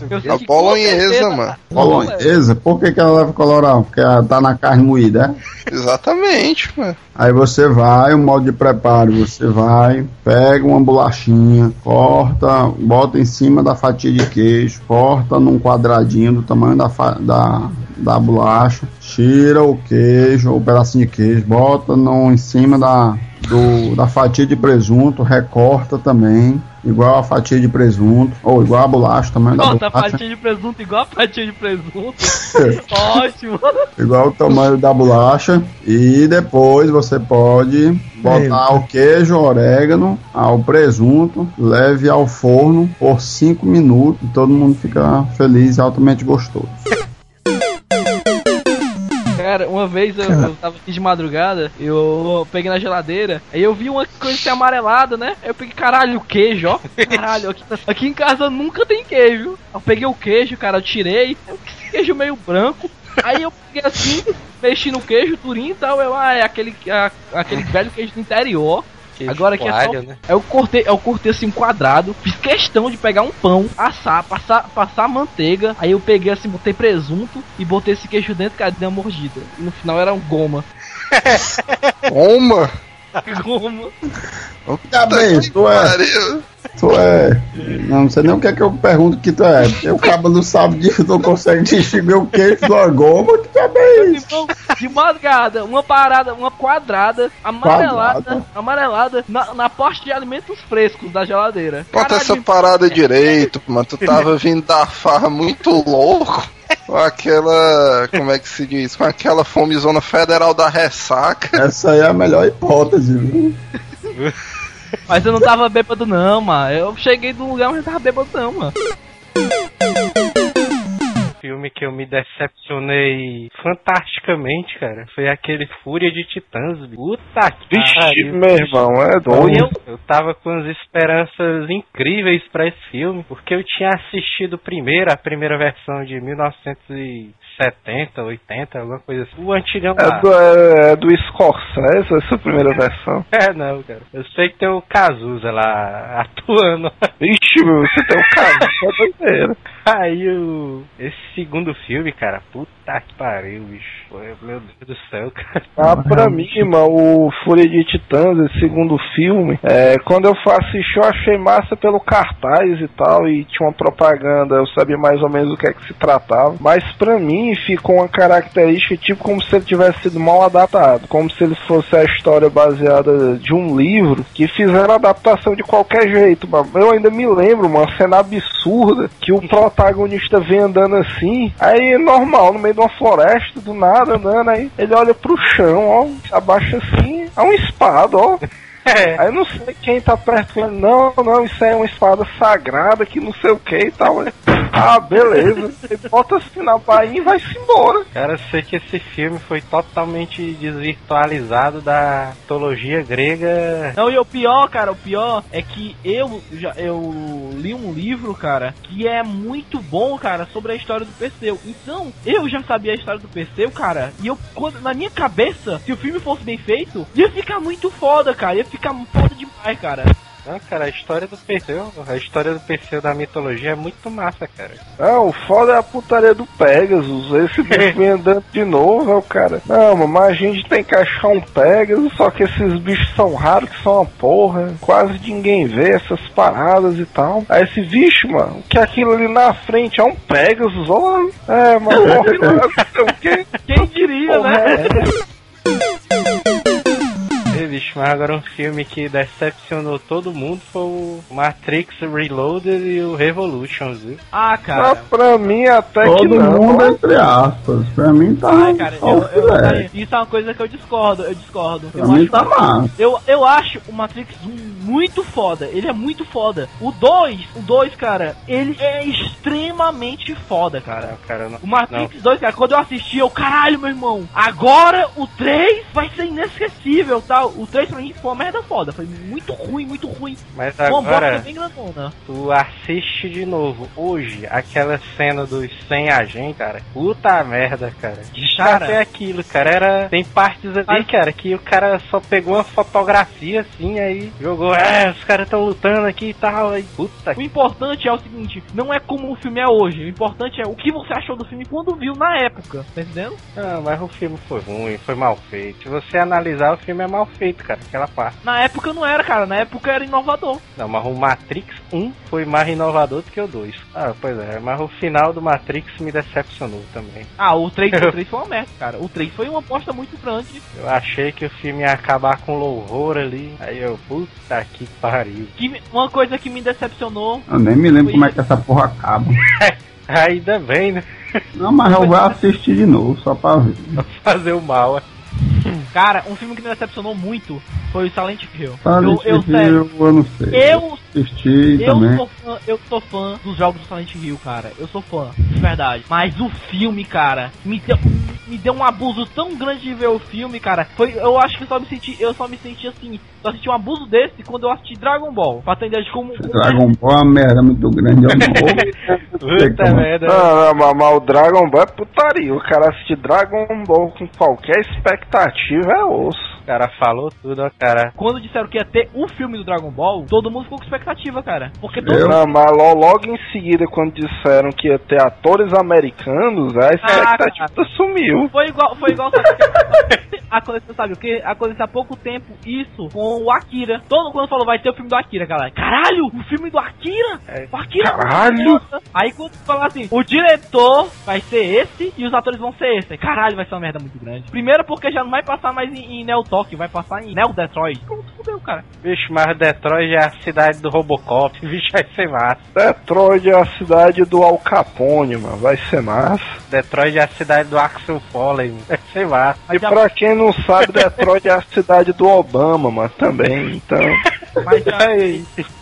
[SPEAKER 6] que, eu
[SPEAKER 4] A
[SPEAKER 6] sei com
[SPEAKER 4] bolonhesa,
[SPEAKER 6] certeza-
[SPEAKER 4] mano.
[SPEAKER 5] Bolonhesa? Por que, que ela leva coloral? Porque ela tá na carne moída, é?
[SPEAKER 4] Exatamente, mano.
[SPEAKER 5] Aí você vai, o modo de preparo, você vai, pega uma bolachinha, corta, bota em cima da fatia de queijo, corta num quadradinho do tamanho da, fa- da, da bolacha, tira o queijo, o pedacinho de queijo, bota no, em cima da, do, da fatia de presunto, recorta também, igual a fatia de presunto, ou igual a bolacha, da
[SPEAKER 6] Bota a fatia de presunto igual a fatia de presunto. Ótimo.
[SPEAKER 5] igual o tamanho da bolacha e depois você pode botar o queijo, o orégano, ah, o presunto, leve ao forno por 5 minutos e todo mundo fica feliz e altamente gostoso.
[SPEAKER 6] Cara, uma vez eu, eu tava aqui de madrugada, eu peguei na geladeira, aí eu vi uma coisa assim amarelada, né? Aí eu peguei, caralho, queijo, ó. Caralho, aqui, aqui em casa nunca tem queijo. Eu peguei o queijo, cara, eu tirei, eu, esse queijo meio branco. Aí eu peguei assim, mexi no queijo, durinho e tal, eu, ah, é aquele, a- aquele velho queijo do interior. Agora aqui é só.
[SPEAKER 3] né?
[SPEAKER 6] Eu cortei, eu cortei assim um quadrado, fiz questão de pegar um pão, assar, passar, passar manteiga, aí eu peguei assim, botei presunto e botei esse queijo dentro, cara, dei uma mordida. E no final era um goma.
[SPEAKER 4] Oma!
[SPEAKER 6] Goma.
[SPEAKER 5] Tá bem, tu é, tu é. Não sei nem o que é que eu pergunto que tu é. Porque o cabo não sabe disso, não consegue distinguir o queijo do goma, que tá bem isso.
[SPEAKER 6] Então, de madrugada, uma parada, uma quadrada, amarelada,
[SPEAKER 5] Quadrada?
[SPEAKER 6] amarelada, na, na parte de alimentos frescos da geladeira.
[SPEAKER 4] Conta
[SPEAKER 6] Caralho,
[SPEAKER 4] essa parada direito, mano. Tu tava vindo da farra muito louco. Com aquela. Como é que se diz? Com aquela fomezona federal da ressaca.
[SPEAKER 5] Essa aí é a melhor hipótese, viu?
[SPEAKER 6] Mas eu não tava bêbado não, mano. Eu cheguei do lugar, mas não tava bêbado não, mano.
[SPEAKER 3] Filme que eu me decepcionei fantasticamente, cara, foi aquele Fúria de Titãs. Puta que
[SPEAKER 4] Vixe,
[SPEAKER 3] pariu.
[SPEAKER 4] meu irmão, é doido.
[SPEAKER 3] Eu, eu tava com as esperanças incríveis pra esse filme, porque eu tinha assistido primeiro a primeira versão de 1970, 80, alguma coisa assim. O antigão lá.
[SPEAKER 4] É do, é, é do Scorsese, essa primeira versão.
[SPEAKER 3] É, não, cara. Eu sei que tem o Cazuza lá atuando.
[SPEAKER 4] Vixe, meu, você tem um caso, é doideira.
[SPEAKER 3] Aí o. Esse segundo filme, cara, puta que pariu, bicho. Meu Deus do céu, cara.
[SPEAKER 4] Ah, pra mim, mano, o Fúria de Titãs, esse segundo filme, é, quando eu fui assistir, eu achei massa pelo cartaz e tal, e tinha uma propaganda, eu sabia mais ou menos o que é que se tratava. Mas pra mim ficou uma característica tipo como se ele tivesse sido mal adaptado, como se ele fosse a história baseada de um livro que fizeram adaptação de qualquer jeito, mano. Eu ainda me lembro, uma cena absurda que o protagonista vem andando assim, aí normal, no meio de uma floresta, do nada, andando, aí ele olha pro chão, ó, abaixa assim, é uma espada, ó. Aí eu não sei quem tá perto falando, não, não, isso aí é uma espada sagrada que não sei o que e tal. né? Ah, beleza. Ele bota assim na bainha e vai-se embora.
[SPEAKER 3] Cara, eu sei que esse filme foi totalmente desvirtualizado da mitologia grega.
[SPEAKER 6] Não, e o pior, cara, o pior é que eu já eu li um livro, cara, que é muito bom, cara, sobre a história do Perseu. Então, eu já sabia a história do Perseu, cara, e eu quando, na minha cabeça, se o filme fosse bem feito, ia ficar muito foda, cara, ia ficar foda demais, cara.
[SPEAKER 3] Não, cara, a história do Perseu, a história do Perseu da mitologia é muito massa, cara.
[SPEAKER 4] Não, o foda é a putaria do Pegasus. Esse bicho vem andando de novo, é o cara. Não, mas a gente tem que achar um Pegasus, só que esses bichos são raros, que são uma porra. Quase ninguém vê essas paradas e tal. Aí esse bicho, mano, que aquilo ali na frente é um Pegasus, ó. É, mas morre lá, não sei o quê.
[SPEAKER 6] Quem diria,
[SPEAKER 4] Porra,
[SPEAKER 6] né?
[SPEAKER 3] Ei, bicho, mas agora um filme que decepcionou todo mundo foi o Matrix Reloaded e o Revolution, viu?
[SPEAKER 6] Ah,
[SPEAKER 4] Mas
[SPEAKER 6] cara.
[SPEAKER 4] pra mim até que
[SPEAKER 5] Todo
[SPEAKER 4] não.
[SPEAKER 5] mundo, entre aspas. Pra mim tá.
[SPEAKER 6] Ai, cara, eu, eu-
[SPEAKER 5] filé.
[SPEAKER 6] isso é uma coisa que eu discordo, eu discordo.
[SPEAKER 5] Pra
[SPEAKER 6] Eu
[SPEAKER 5] mim
[SPEAKER 6] acho,
[SPEAKER 5] tá massa.
[SPEAKER 6] eu, eu acho o Matrix 1 muito foda, ele é muito foda. O 2, o 2, cara, ele é extremamente foda, cara.
[SPEAKER 3] Não, cara, não.
[SPEAKER 6] O Matrix 2, cara, quando eu assisti, eu, caralho, meu irmão, agora o 3 vai ser inesquecível, tal. O 3 pra mim foi uma merda foda, foi muito ruim, muito ruim.
[SPEAKER 3] Mas
[SPEAKER 6] bosta
[SPEAKER 3] agora,
[SPEAKER 6] bem grandona.
[SPEAKER 3] tu assiste de novo hoje aquela cena dos 100 agentes, cara. Puta merda, cara. Que chato
[SPEAKER 6] Cara.
[SPEAKER 3] é aquilo, cara. Era, tem partes ali, cara, que o cara só pegou uma fotografia assim, aí jogou, é, os caras estão lutando aqui e tal. Aí, puta
[SPEAKER 6] O importante é o seguinte, não é como o filme é hoje, o importante é o que você achou do filme quando viu na época, tá entendendo?
[SPEAKER 3] Não, mas o filme foi ruim, foi mal feito. Se você analisar, o filme é mal feito, cara, aquela parte.
[SPEAKER 6] Na época não era, cara, na época era inovador.
[SPEAKER 3] Não, mas o Matrix 1 foi mais inovador do que o 2. Ah, pois é, mas o final do Matrix me decepcionou também.
[SPEAKER 6] Ah, o 3, o 3 foi uma merda, cara. O 3 foi uma aposta muito grande.
[SPEAKER 3] Eu achei que o filme ia acabar com louvor ali. Aí eu, puta que pariu.
[SPEAKER 6] Que, uma coisa que me decepcionou.
[SPEAKER 5] Eu nem me lembro como é que essa porra acaba.
[SPEAKER 3] Ainda bem, né?
[SPEAKER 5] Não, mas eu vou assistir de novo, só pra ver.
[SPEAKER 3] Pra fazer o mal.
[SPEAKER 6] Cara, um filme que me decepcionou muito foi o Silent Hill.
[SPEAKER 5] Silent
[SPEAKER 6] eu, eu,
[SPEAKER 5] Hill, eu não sei.
[SPEAKER 6] eu,
[SPEAKER 5] assisti
[SPEAKER 6] eu
[SPEAKER 5] também.
[SPEAKER 6] sou fã, eu sou fã dos jogos do Silent Hill, cara. Eu sou fã, de verdade. Mas o filme, cara, me deu, me deu um abuso tão grande de ver o filme, cara. Foi, eu acho que eu só me senti, eu só me senti assim, só senti um abuso desse quando eu assisti Dragon Ball. Pra ter ideia de como. como
[SPEAKER 5] Dragon Ball é uma merda muito grande. Eu não.
[SPEAKER 3] Puta merda.
[SPEAKER 4] Não, não, mas, mas o Dragon Ball é putaria. O cara assistir Dragon Ball com qualquer expectativa é osso.
[SPEAKER 3] O cara falou tudo, ó, cara.
[SPEAKER 6] Quando disseram que ia ter o filme do Dragon Ball, todo mundo ficou com expectativa, cara. Porque todo
[SPEAKER 5] Eu?
[SPEAKER 4] Não, mas lo- logo em seguida, quando disseram que ia ter atores americanos, a expectativa
[SPEAKER 6] cara.
[SPEAKER 4] sumiu.
[SPEAKER 6] Foi igual, foi igual, sabe? Aconteceu, sabe o que? Aconteceu há pouco tempo isso com o Akira. Todo mundo falou, vai ter o filme do Akira, galera. Caralho, o filme do Akira? O Akira?
[SPEAKER 4] Caralho!
[SPEAKER 6] Aí quando falar assim, o diretor vai ser esse e os atores vão ser esse. Caralho, vai ser uma merda muito grande. Primeiro porque já não vai passar mais em, em Neo Tokyo, vai passar em Neo Detroit. Pronto, fudeu, cara.
[SPEAKER 3] Bicho, mas Detroit é a cidade do Robocop. Bicho, vai ser massa.
[SPEAKER 4] Detroit é a cidade do Al Capone, mano. Vai ser massa.
[SPEAKER 3] Detroit é a cidade do Axel Foley. Vai ser massa.
[SPEAKER 4] E pra quem não sabe, Detroit é a cidade do Obama, mano, também. Então,
[SPEAKER 6] Mas, já-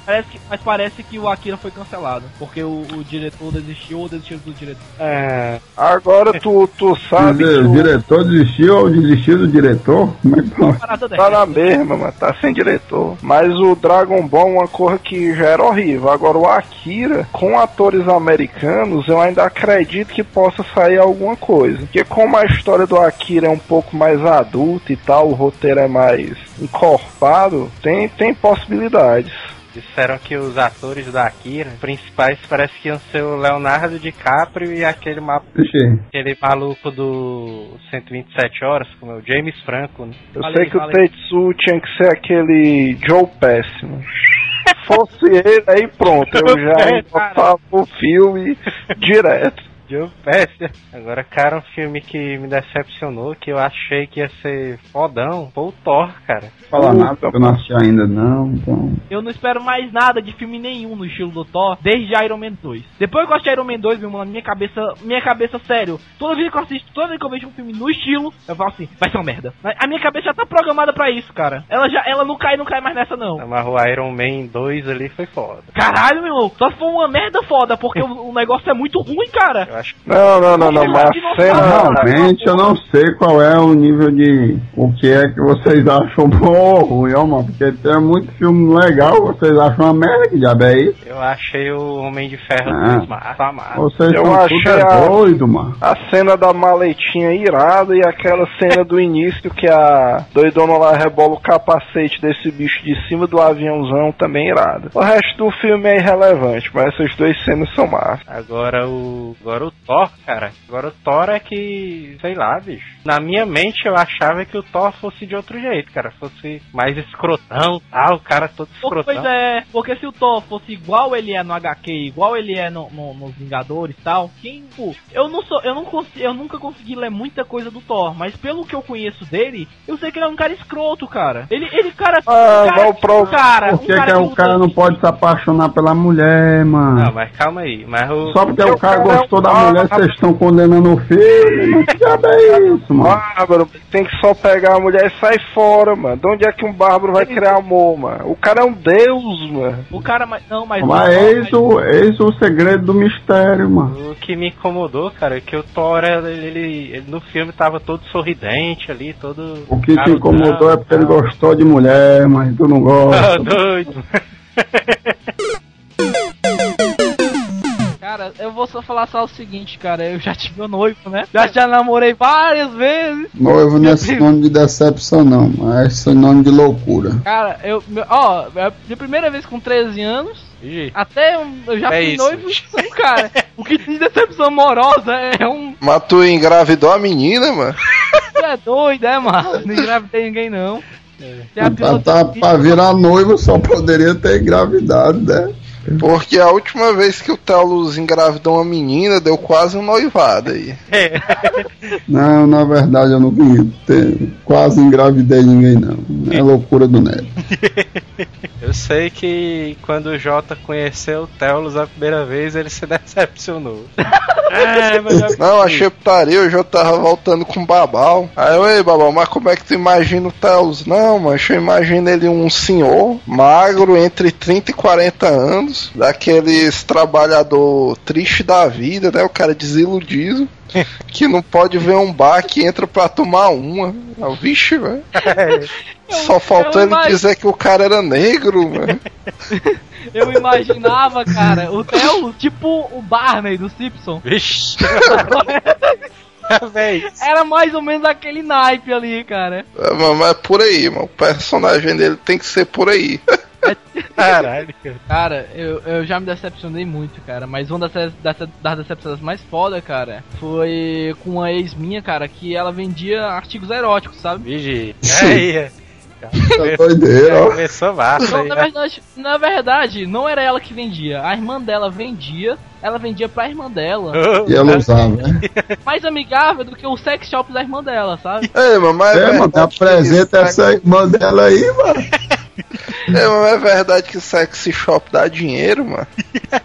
[SPEAKER 6] parece que, mas parece que o Akira foi cancelado. Porque o, o diretor desistiu ou desistiu do diretor.
[SPEAKER 4] É, agora tu, tu sabe
[SPEAKER 5] dizer, o diretor desistiu ou desistiu do diretor? Como é
[SPEAKER 4] Tá na mesma, mano, tá sem diretor. Mas o Dragon Ball, uma coisa que já era horrível. Agora o Akira, com atores americanos, eu ainda acredito que possa sair alguma coisa. Porque como a história do Akira é um pouco mais adulta e tal, o roteiro é mais encorpado, tem, tem possibilidades.
[SPEAKER 3] Disseram que os atores da Akira principais parece que iam ser o Leonardo DiCaprio e aquele, ma
[SPEAKER 5] Ixi,
[SPEAKER 3] aquele maluco do 127 horas, como é o James Franco, né?
[SPEAKER 4] Eu
[SPEAKER 6] Fala
[SPEAKER 4] sei que o
[SPEAKER 6] fala aí.
[SPEAKER 4] Tetsu tinha que ser aquele Joe Péssimo. Se fosse ele, aí pronto, eu já botava o filme direto.
[SPEAKER 3] Joe Pesci. Agora, cara, um filme que me decepcionou, que eu achei que ia ser fodão, foi o Thor, cara.
[SPEAKER 5] fala nada, porque eu não assisti ainda não, então...
[SPEAKER 6] Eu não espero mais nada de filme nenhum no estilo do Thor desde Iron Man 2. Depois que eu assisti Iron Man 2, meu mano, minha cabeça, minha cabeça, sério, toda vez que eu assisto, toda vez que eu vejo um filme no estilo, eu falo assim, vai ser uma merda. A minha cabeça já tá programada pra isso, cara. Ela já, ela não cai, não cai mais nessa não.
[SPEAKER 3] Mas o Iron Man 2 ali foi foda.
[SPEAKER 6] Caralho, meu irmão, só se for uma merda foda, porque o, o negócio é muito ruim, cara.
[SPEAKER 3] Acho que
[SPEAKER 4] Não, não, não, não, mas a cena.
[SPEAKER 5] Realmente eu não sei qual é o nível de. O que é que vocês acham bom ou ruim, ó, mano. Porque tem muito filme legal, vocês acham uma merda, que diabo é isso?
[SPEAKER 3] eu achei o Homem de Ferro
[SPEAKER 5] Ah.
[SPEAKER 3] 2 massa, massa.
[SPEAKER 5] Vocês
[SPEAKER 4] Eu
[SPEAKER 5] são
[SPEAKER 4] achei
[SPEAKER 5] tudo é
[SPEAKER 4] a-
[SPEAKER 5] doido, mano.
[SPEAKER 4] A cena da maletinha irada e aquela cena do início que a doidona lá rebola o capacete desse bicho de cima do aviãozão também irada. O resto do filme é irrelevante, mas essas duas cenas são massas.
[SPEAKER 3] Agora o. Agora o Thor, cara. Agora o Thor é que. sei lá, bicho. Na minha mente eu achava que o Thor fosse de outro jeito, cara. Fosse mais escrotão tal, o cara todo escrotão.
[SPEAKER 6] Pois é, porque se o Thor fosse igual ele é no HQ, igual ele é no, no- nos Vingadores e tal, quem, pô, eu não sou, eu não consigo, eu nunca consegui ler muita coisa do Thor, mas pelo que eu conheço dele, eu sei que ele é um cara escroto, cara. Ele, ele, cara,
[SPEAKER 4] Ah,
[SPEAKER 6] um cara,
[SPEAKER 4] o pro-
[SPEAKER 6] cara,
[SPEAKER 5] Por que,
[SPEAKER 6] um cara
[SPEAKER 5] que o
[SPEAKER 6] luta-
[SPEAKER 5] cara não pode se apaixonar pela mulher, mano?
[SPEAKER 3] Não, mas calma aí. Mas o.
[SPEAKER 5] Só porque o
[SPEAKER 4] o
[SPEAKER 5] cara
[SPEAKER 4] é
[SPEAKER 5] gostou
[SPEAKER 4] um
[SPEAKER 5] da
[SPEAKER 4] cara-
[SPEAKER 5] mulher, vocês estão condenando o filme. Mas que diabo é isso, mano?
[SPEAKER 4] Bárbaro, tem que só pegar a mulher e sair fora, mano. De onde é que um bárbaro vai criar amor, mano? O cara é um deus, mano.
[SPEAKER 6] O cara, mas não, mas
[SPEAKER 5] Mas eis o, eis o segredo do mistério, mano.
[SPEAKER 3] O que me incomodou, cara, é que o Thor, ele, ele- ele no filme tava todo sorridente ali, todo.
[SPEAKER 5] O que te incomodou é porque ele
[SPEAKER 3] tal.
[SPEAKER 5] gostou de mulher, mas tu não
[SPEAKER 3] Ah,
[SPEAKER 5] gosta.
[SPEAKER 3] doido.
[SPEAKER 6] Cara, eu vou só falar só o seguinte, cara, eu já tive um noivo, né? Já já namorei várias vezes.
[SPEAKER 5] Noivo não é sinônimo de decepção, não. mas É sinônimo de loucura.
[SPEAKER 6] Cara, eu, ó, é de primeira vez com 13 anos,
[SPEAKER 3] Ih,
[SPEAKER 6] até eu já
[SPEAKER 3] É
[SPEAKER 6] fui
[SPEAKER 3] isso,
[SPEAKER 6] noivo, então, cara, o que tem de decepção amorosa é um.
[SPEAKER 4] Mas tu engravidou a menina, mano?
[SPEAKER 6] Tu é doido, é, mano? Não engravidei ninguém, não. A
[SPEAKER 5] Pra, tá, pra virar noivo só poderia ter engravidado, né?
[SPEAKER 4] Porque a última vez que o Telos engravidou uma menina, deu quase um noivado aí.
[SPEAKER 5] Não, na verdade eu não ter, quase engravidei ninguém, não. É loucura do neto.
[SPEAKER 3] Eu sei que quando o Jota conheceu o Telos a primeira vez, ele se decepcionou. é, mas já-
[SPEAKER 4] Não, achei putaria, eu já tava voltando com o Babal. Aí eu, ei, Babal, mas como é que tu imagina o Telos? Não, mas eu imagino ele um senhor, magro, entre 30 e 40 anos, daqueles trabalhador triste da vida, né? O cara desiludido. Que não pode ver um bar que entra pra tomar uma. Ah, Vixe, velho. Só faltou ele dizer que o cara era negro, mano.
[SPEAKER 6] Eu imaginava, cara, o Theo, tipo o Barney do Simpson.
[SPEAKER 3] Vixe.
[SPEAKER 6] Era mais ou menos aquele naipe ali, cara.
[SPEAKER 4] É, mas mas é por aí, mano. O personagem dele tem que ser por aí.
[SPEAKER 3] Caralho, cara.
[SPEAKER 6] Cara, eu, eu já me decepcionei muito, cara. Mas uma das, das, das decepções mais foda, cara, foi com uma ex minha, cara, que ela vendia artigos eróticos, sabe?
[SPEAKER 3] Vigi. Aí,
[SPEAKER 5] Tá doideira, ó.
[SPEAKER 3] começou massa
[SPEAKER 6] Não,
[SPEAKER 3] aí,
[SPEAKER 6] na
[SPEAKER 3] né?
[SPEAKER 6] verdade, na verdade, não era ela que vendia. A irmã dela vendia, ela vendia pra irmã dela.
[SPEAKER 5] E ela usava, né?
[SPEAKER 6] Mais amigável do que o sex shop da irmã dela, sabe?
[SPEAKER 4] Ei, mano, mas
[SPEAKER 5] É, mano,
[SPEAKER 4] verdade que
[SPEAKER 5] apresenta
[SPEAKER 4] isso
[SPEAKER 5] essa irmã dela aí, mano.
[SPEAKER 4] É, mas é verdade que sexy shop dá dinheiro, mano.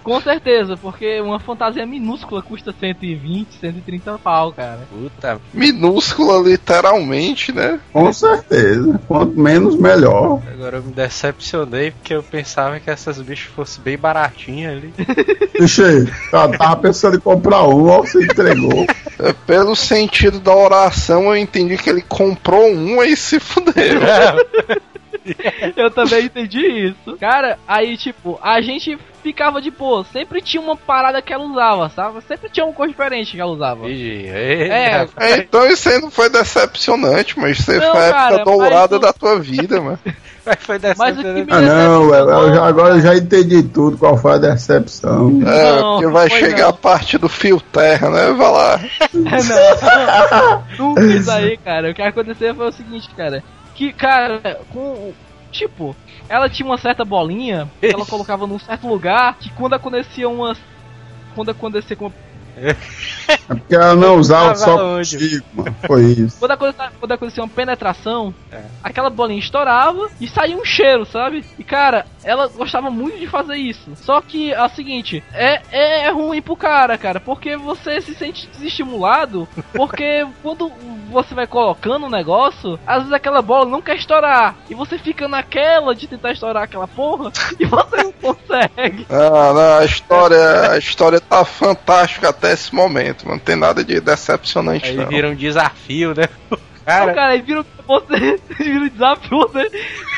[SPEAKER 6] Com certeza, porque uma fantasia minúscula custa 120, 130 pau, cara.
[SPEAKER 3] Puta.
[SPEAKER 4] Minúscula, literalmente, né?
[SPEAKER 5] Com certeza. Quanto menos, melhor.
[SPEAKER 3] Agora eu me decepcionei porque eu pensava que essas bichas fossem bem baratinhas ali.
[SPEAKER 5] Deixa aí. Eu tava pensando em comprar um, ó, você entregou.
[SPEAKER 4] É, Pelo sentido da oração, eu entendi que ele comprou um e se fudeu.
[SPEAKER 6] Eu também entendi isso. Cara, aí tipo, a gente ficava de boa. Sempre tinha uma parada que ela usava, sabe? Sempre tinha uma coisa diferente que ela usava.
[SPEAKER 3] Ih,
[SPEAKER 6] É,
[SPEAKER 4] É, então isso aí não foi decepcionante, mas isso aí
[SPEAKER 6] Não,
[SPEAKER 4] foi a
[SPEAKER 6] cara,
[SPEAKER 4] época dourada
[SPEAKER 6] mas o-
[SPEAKER 4] da tua vida, mano.
[SPEAKER 3] Mas foi dessa
[SPEAKER 6] Mas o que me
[SPEAKER 5] Ah, não, eu, já- agora eu já entendi tudo, qual foi a decepção.
[SPEAKER 4] É,
[SPEAKER 6] Não,
[SPEAKER 4] porque vai chegar
[SPEAKER 6] não.
[SPEAKER 4] a parte do fio terra, né? Vai lá.
[SPEAKER 6] não, nunca isso aí, cara. O que aconteceu foi o seguinte, cara. Que, cara, com. Tipo, ela tinha uma certa bolinha que ela colocava num certo lugar que quando acontecia umas. Quando acontecia com.
[SPEAKER 5] É porque ela não usava só contigo, mano. Foi isso.
[SPEAKER 6] Quando acontecia, quando acontecia uma penetração,
[SPEAKER 3] É.
[SPEAKER 6] aquela bolinha estourava e saía um cheiro, sabe? E cara, ela gostava muito de fazer isso. Só que é o seguinte, é, é, é ruim pro cara, cara, porque você se sente desestimulado, porque quando você vai colocando o negócio, às vezes aquela bola não quer estourar. E você fica naquela de tentar estourar aquela porra e você não consegue.
[SPEAKER 4] Ah, não, a história, a história tá fantástica até esse momento, mano. Não tem nada de decepcionante,
[SPEAKER 3] Aí
[SPEAKER 4] não.
[SPEAKER 3] vira um desafio, né? Cara,
[SPEAKER 6] cara, aí vira você, vira um desafio, você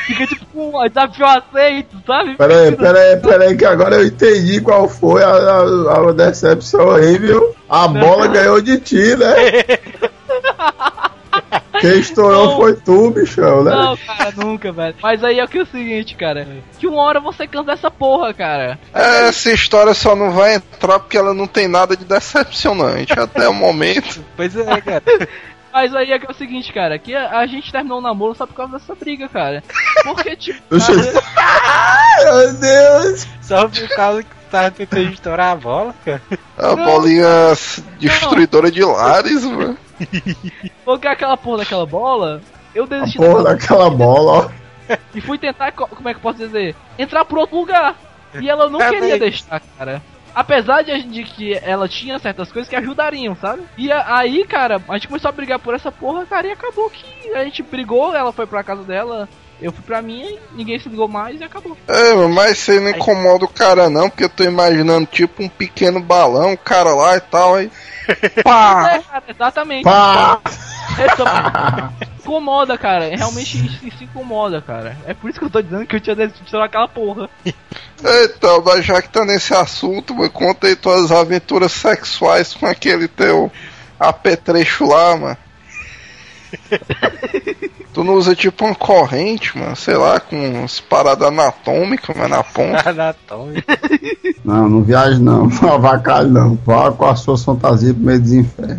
[SPEAKER 6] fica tipo um desafio aceito, sabe?
[SPEAKER 5] Pera aí, pera aí, pera aí, que agora eu entendi qual foi a, a, a decepção aí, viu? A bola ganhou de ti, né? Quem estourou
[SPEAKER 6] Não.
[SPEAKER 5] foi tu, bichão, né?
[SPEAKER 6] Não, cara, nunca, velho. Mas aí é que é o seguinte, cara. Que uma hora você cansa dessa porra, cara.
[SPEAKER 4] É, Essa história só não vai entrar porque ela não tem nada de decepcionante até o momento.
[SPEAKER 3] pois é, cara.
[SPEAKER 6] Mas aí é que é o seguinte, cara. Que a, a gente terminou o namoro só por causa dessa briga, cara. Porque, tipo. Cara,
[SPEAKER 5] meu Deus!
[SPEAKER 3] Só por causa que tu tava tentando estourar a bola, cara.
[SPEAKER 4] A
[SPEAKER 6] Não.
[SPEAKER 4] bolinha destruidora de lares, mano.
[SPEAKER 6] Porque aquela porra daquela bola. Eu
[SPEAKER 5] A
[SPEAKER 6] desisti
[SPEAKER 5] porra
[SPEAKER 6] daquela-
[SPEAKER 5] daquela bola, ó.
[SPEAKER 6] e fui tentar, co- como é que eu posso dizer? Entrar por outro lugar. E ela não
[SPEAKER 3] É
[SPEAKER 6] queria
[SPEAKER 3] bem-
[SPEAKER 6] deixar, cara. Apesar de, a de que ela tinha certas coisas que ajudariam, sabe? E a- aí, cara, a gente começou a brigar por essa porra, cara, e acabou que a gente brigou, ela foi pra casa dela, eu fui pra minha, e ninguém se ligou mais e acabou.
[SPEAKER 4] É, mas você não incomoda o cara não, porque eu tô imaginando tipo um pequeno balão, o cara lá e tal, aí. Pá!
[SPEAKER 6] É, cara, exatamente.
[SPEAKER 5] Pá!
[SPEAKER 6] Essa- incomoda, cara. Realmente isso, incomoda, cara. É por isso que eu tô dizendo que eu tinha decidido estourar aquela porra.
[SPEAKER 4] Então, mas já que tá nesse assunto, mano, conta aí tuas aventuras sexuais com aquele teu apetrecho lá, mano. tu não usa tipo uma corrente, mano, sei lá, com umas paradas anatômicas, mano, na ponta.
[SPEAKER 3] Anatômico.
[SPEAKER 5] Não, não viaje não, não avacalhe não. Vá com as suas fantasias pro meio dos infernos.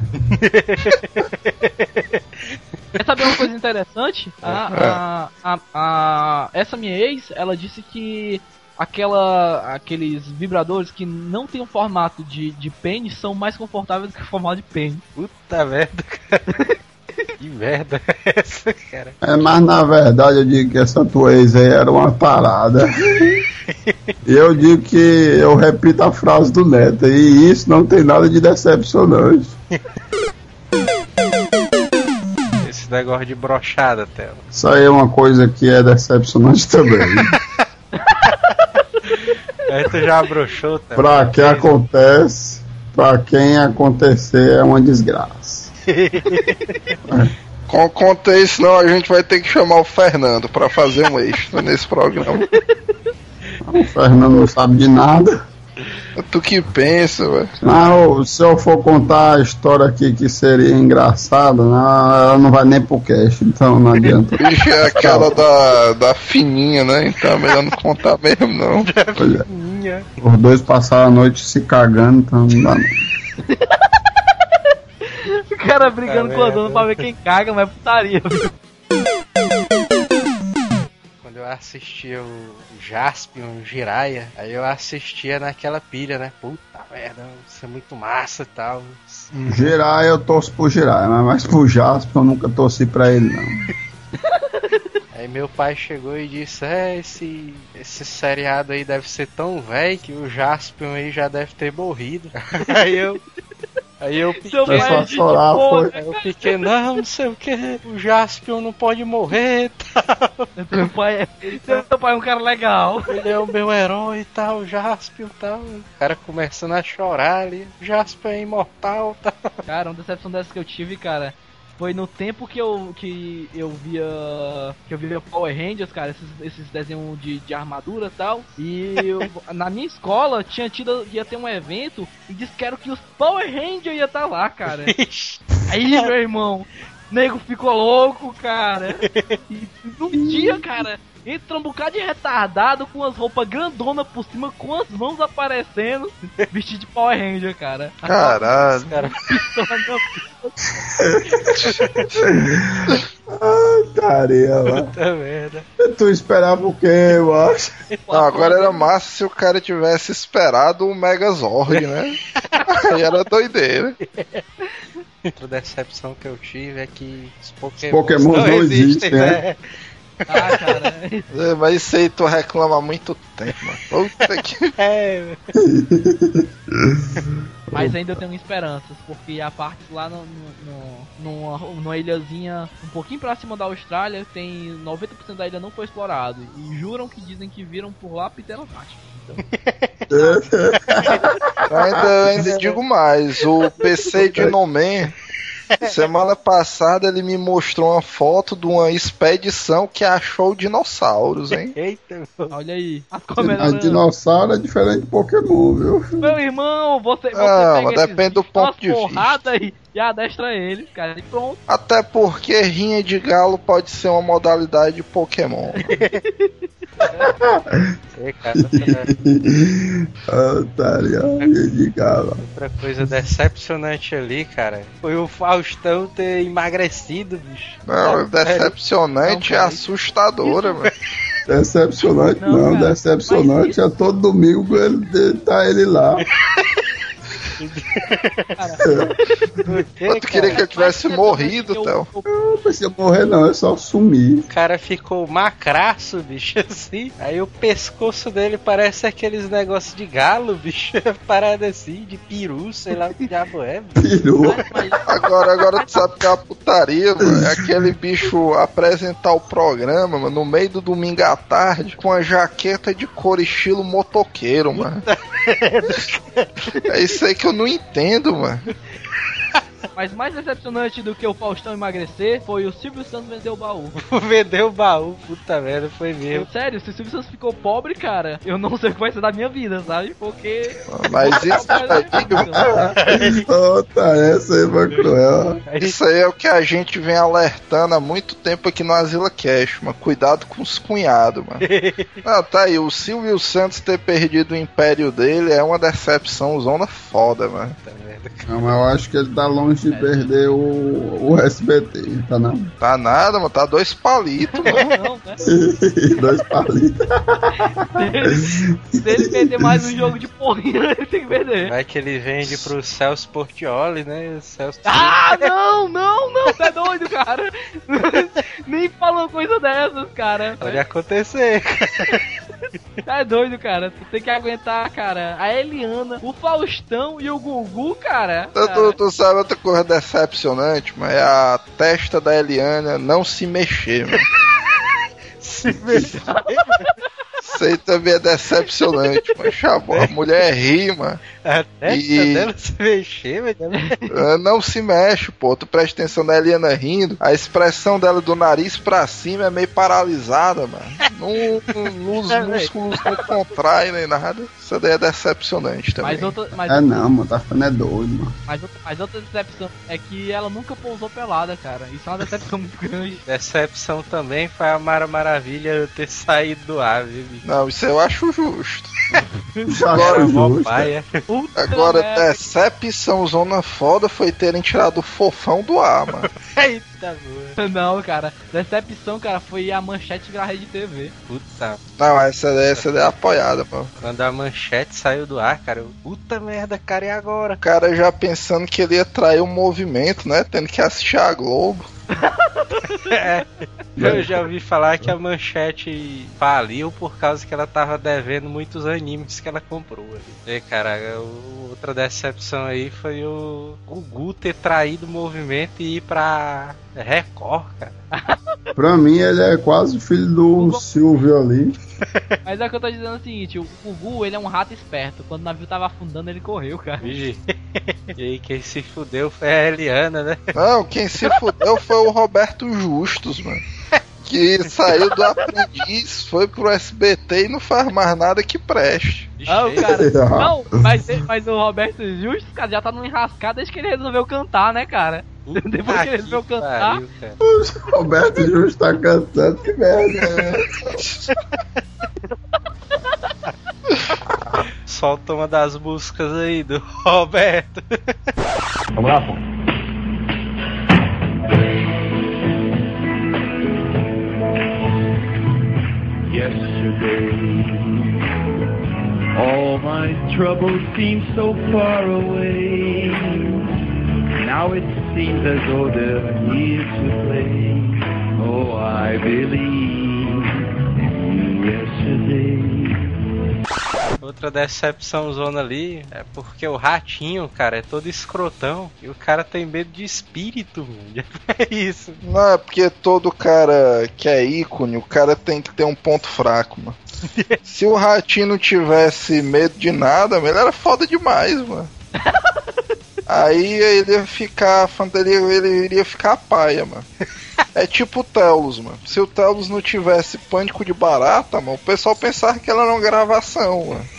[SPEAKER 6] Quer saber uma coisa interessante? A, a, a, a- essa minha ex, ela disse que aquela, aqueles vibradores que não tem um formato de, de pênis são mais confortáveis do que o formato de pênis.
[SPEAKER 3] Puta merda, cara. Que merda é essa, cara?
[SPEAKER 5] É, mas na verdade eu digo que essa tua ex aí era uma parada. e eu digo que eu repito a frase do Neto, e isso não tem nada de decepcionante.
[SPEAKER 3] Esse negócio de brochada, tela.
[SPEAKER 5] Isso aí é uma coisa que é decepcionante também.
[SPEAKER 3] Aí tu já broxou, tela.
[SPEAKER 5] pra quem acontece, pra quem acontecer é uma desgraça.
[SPEAKER 4] Com, conta isso, senão a gente vai ter que chamar o Fernando pra fazer um extra nesse programa.
[SPEAKER 5] O Fernando não sabe de nada.
[SPEAKER 4] Tu que pensa, velho.
[SPEAKER 5] Ô, se eu for contar a história aqui que seria engraçada, não, ela não vai nem pro cast, então não adianta.
[SPEAKER 4] Bicho, é aquela da, da fininha, né? Então é melhor não contar mesmo, não.
[SPEAKER 5] Olha,
[SPEAKER 3] Minha.
[SPEAKER 5] os dois passaram a noite se cagando, então não dá não.
[SPEAKER 6] O cara brigando
[SPEAKER 3] Tá
[SPEAKER 6] com a dona pra ver quem caga, mas é putaria.
[SPEAKER 3] Quando eu assistia o Jaspion, o Jiraya, aí eu assistia naquela pilha, né? Puta merda, isso é muito massa e tal.
[SPEAKER 5] Girar eu torço pro Girar, mas mais pro Jasper eu nunca torci pra ele não.
[SPEAKER 3] Aí Aí meu pai chegou e disse: É, esse, esse seriado aí deve ser tão velho que o Jaspion aí já deve ter morrido. aí eu. Aí eu fiquei,
[SPEAKER 6] Seu pai é gente boa,
[SPEAKER 3] aí eu fiquei, não, não sei o que, o Jaspion não pode morrer, tal.
[SPEAKER 6] Seu pai é, seu pai é um cara legal.
[SPEAKER 3] Ele é o meu herói e tal, o Jaspion e tal. O cara começando a chorar ali, o Jaspion é imortal tal.
[SPEAKER 6] Cara, uma decepção dessa que eu tive, cara, foi no tempo que eu que eu via que eu via Power Rangers, cara, esses, esses desenhos de, de armadura e tal. E eu- na minha escola tinha tido ia ter um evento e disseram que os Power Rangers ia estar lá, cara. Aí, meu irmão, nego ficou louco, cara. E num dia, cara, entra um bocado de retardado com as roupas grandonas por cima, com as mãos aparecendo, vestido de Power Ranger, cara.
[SPEAKER 4] Caralho.
[SPEAKER 3] Cara,
[SPEAKER 5] Tarela.
[SPEAKER 3] puta merda.
[SPEAKER 5] Tu esperava o quê, eu acho?
[SPEAKER 4] Não, agora era massa se o cara tivesse esperado o Megazord, né? Aí era doideira.
[SPEAKER 3] Outra decepção que eu tive é que os Pokémon,
[SPEAKER 5] Pokémons não existem, né?
[SPEAKER 6] Ah, cara.
[SPEAKER 4] É, Mas isso aí tu reclama há muito tempo, mano. Puta que.
[SPEAKER 3] É,
[SPEAKER 6] Mas ainda eu tenho esperanças, porque a parte lá no, no, no- numa, numa ilhazinha um pouquinho pra cima da Austrália, tem 90% da ilha não foi explorado. E juram que dizem que viram por lá pterodáctilos. Então,
[SPEAKER 4] Eu ainda, ainda digo mais, o PC de Nomen, semana passada ele me mostrou uma foto de uma expedição que achou dinossauros, hein?
[SPEAKER 3] eita,
[SPEAKER 6] olha aí.
[SPEAKER 5] A
[SPEAKER 6] comemorando.
[SPEAKER 5] dinossauro é diferente do Pokémon, viu?
[SPEAKER 6] Meu irmão, você, você
[SPEAKER 4] Ah,
[SPEAKER 6] pega
[SPEAKER 4] mas
[SPEAKER 6] esses
[SPEAKER 4] depende do ponto de vista.
[SPEAKER 6] porrada e, e adestra eles, cara. E pronto.
[SPEAKER 4] Até porque rinha de galo pode ser uma modalidade de Pokémon.
[SPEAKER 3] é, cara, outra,
[SPEAKER 5] de
[SPEAKER 3] coisa decepcionante ali, cara, foi o Faustão ter emagrecido, bicho.
[SPEAKER 4] Não, decepcionante e
[SPEAKER 6] Não, cara,
[SPEAKER 4] assustadora, mano.
[SPEAKER 5] Decepcionante
[SPEAKER 6] Não,
[SPEAKER 5] não,
[SPEAKER 6] cara,
[SPEAKER 5] decepcionante é todo domingo ele, tá ele lá.
[SPEAKER 4] Mas tu queria que ele tivesse morrido, Théo.
[SPEAKER 5] Não precisa morrer não, é só sumir.
[SPEAKER 3] O cara ficou macraço, bicho, assim. Aí o pescoço dele parece aqueles negócios de galo, bicho. Parada assim, de peru, sei lá o que diabo é. bicho.
[SPEAKER 4] Agora, agora tu sabe que é uma putaria, mano. É aquele bicho apresentar o programa, mano, no meio do domingo à tarde, com a jaqueta de cor estilo motoqueiro, mano. É isso aí que eu não entendo, mano.
[SPEAKER 6] Mas mais decepcionante do que o Faustão emagrecer foi o Silvio Santos vender o baú.
[SPEAKER 3] Vendeu o baú, puta merda, foi mesmo.
[SPEAKER 6] Sério, se o Silvio Santos ficou pobre, cara, eu não sei o que vai ser da minha vida, sabe? Porque.
[SPEAKER 4] Mas isso aí,
[SPEAKER 5] tá, essa aí foi cruel.
[SPEAKER 4] isso aí é o que a gente vem alertando há muito tempo aqui no Asila Cash, mano. Cuidado com os cunhados, mano. Ah, tá aí. O Silvio Santos ter perdido o império dele é uma decepção zona foda, mano.
[SPEAKER 5] Não, mas eu acho que ele tá longe de perder o, o SBT, tá não?
[SPEAKER 4] Tá nada, mano. Tá dois palitos, mano.
[SPEAKER 6] Não, não, né?
[SPEAKER 5] Dois palitos.
[SPEAKER 6] Se ele perder mais um jogo de porrinha, ele tem que perder.
[SPEAKER 3] Vai que ele vende pro Celso Portioli, né? Celso
[SPEAKER 6] Ah, não, não, não, tá doido, cara. Nem falou coisa dessas, cara.
[SPEAKER 3] Pode acontecer.
[SPEAKER 6] Tá doido, cara. Tu tem que aguentar, cara. A Eliana, o Faustão e o Gugu, cara.
[SPEAKER 4] Tu, tu, tu sabe outra coisa decepcionante, mas é a testa da Eliana não se mexer, mano.
[SPEAKER 3] Se mexer.
[SPEAKER 4] Isso aí também é decepcionante, mano. Chabo, a mulher ri, mano.
[SPEAKER 3] A testa
[SPEAKER 4] E-
[SPEAKER 3] dela se mexer, velho.
[SPEAKER 4] Ela Não se mexe, pô. Tu presta atenção na Eliana rindo. A expressão dela do nariz pra cima é meio paralisada, mano. Não, não- os músculos não contraem nem nada. Isso daí é decepcionante também.
[SPEAKER 6] Mas outra, mas,
[SPEAKER 5] É não, mano, tá ficando é doido, mano.
[SPEAKER 6] mas, outra, mas outra decepção é que ela nunca pousou pelada, cara. Isso é uma decepção muito grande.
[SPEAKER 3] Decepção também foi a Mara Maravilha ter saído do ar, viu, bicho?
[SPEAKER 4] Não, isso eu acho justo.
[SPEAKER 5] Agora,
[SPEAKER 3] Mó
[SPEAKER 5] justo.
[SPEAKER 3] paia.
[SPEAKER 4] Agora, decepção zona foda foi terem tirado o fofão do ar, mano.
[SPEAKER 3] Eita, boa.
[SPEAKER 6] Não, cara. Decepção, cara, foi a manchete virar rede TV.
[SPEAKER 3] Puta.
[SPEAKER 4] Não, essa, essa daí é apoiada, mano.
[SPEAKER 3] Quando a manchete saiu do ar, cara, eu, puta merda, cara, e agora?
[SPEAKER 4] O cara já pensando que ele ia trair o movimento, né? Tendo que assistir a Globo.
[SPEAKER 3] É, eu já ouvi falar que a manchete faliu por causa que ela tava devendo muitos animes que ela comprou ali. E, cara, outra decepção aí foi o Gugu ter traído o movimento e ir pra Record, cara.
[SPEAKER 5] Pra mim, ele é quase filho do Silvio ali.
[SPEAKER 6] Mas é o que eu tô dizendo é o seguinte, o Gugu, ele é um rato esperto. Quando o navio tava afundando, ele correu, cara.
[SPEAKER 3] Vigi. E aí quem se fudeu foi a Eliana, né?
[SPEAKER 4] Não, quem se fudeu foi o Roberto Justus, mano. Que saiu do aprendiz, foi pro SBT e não faz mais nada que preste.
[SPEAKER 6] Ah, o cara. Não, mas, mas o Roberto Justo, cara, já tá num enrascado desde que ele resolveu cantar, né, cara? Depois que ele resolveu cantar.
[SPEAKER 3] Pariu, cara.
[SPEAKER 5] Roberto Justo tá cantando, que merda. né?
[SPEAKER 3] Solta uma das músicas aí do Roberto.
[SPEAKER 11] Vamos lá, pô.
[SPEAKER 12] Yesterday, all my troubles seem so far away. Now it seems as though they're here to play. Oh, I believe in yesterday.
[SPEAKER 3] Outra decepção zona ali é porque o ratinho, cara, é todo escrotão e o cara tem medo de espírito, mano. É isso.
[SPEAKER 4] Não, é porque todo cara que é ícone, o cara tem que ter um ponto fraco, mano. Se o Ratinho não tivesse medo de nada, ele era foda demais, mano. Aí ele ia ficar. Ele, ele iria ficar paia, mano. É tipo o Telos, mano. Se o Telos não tivesse pânico de barata, mano, o pessoal pensava que ela era uma gravação, mano.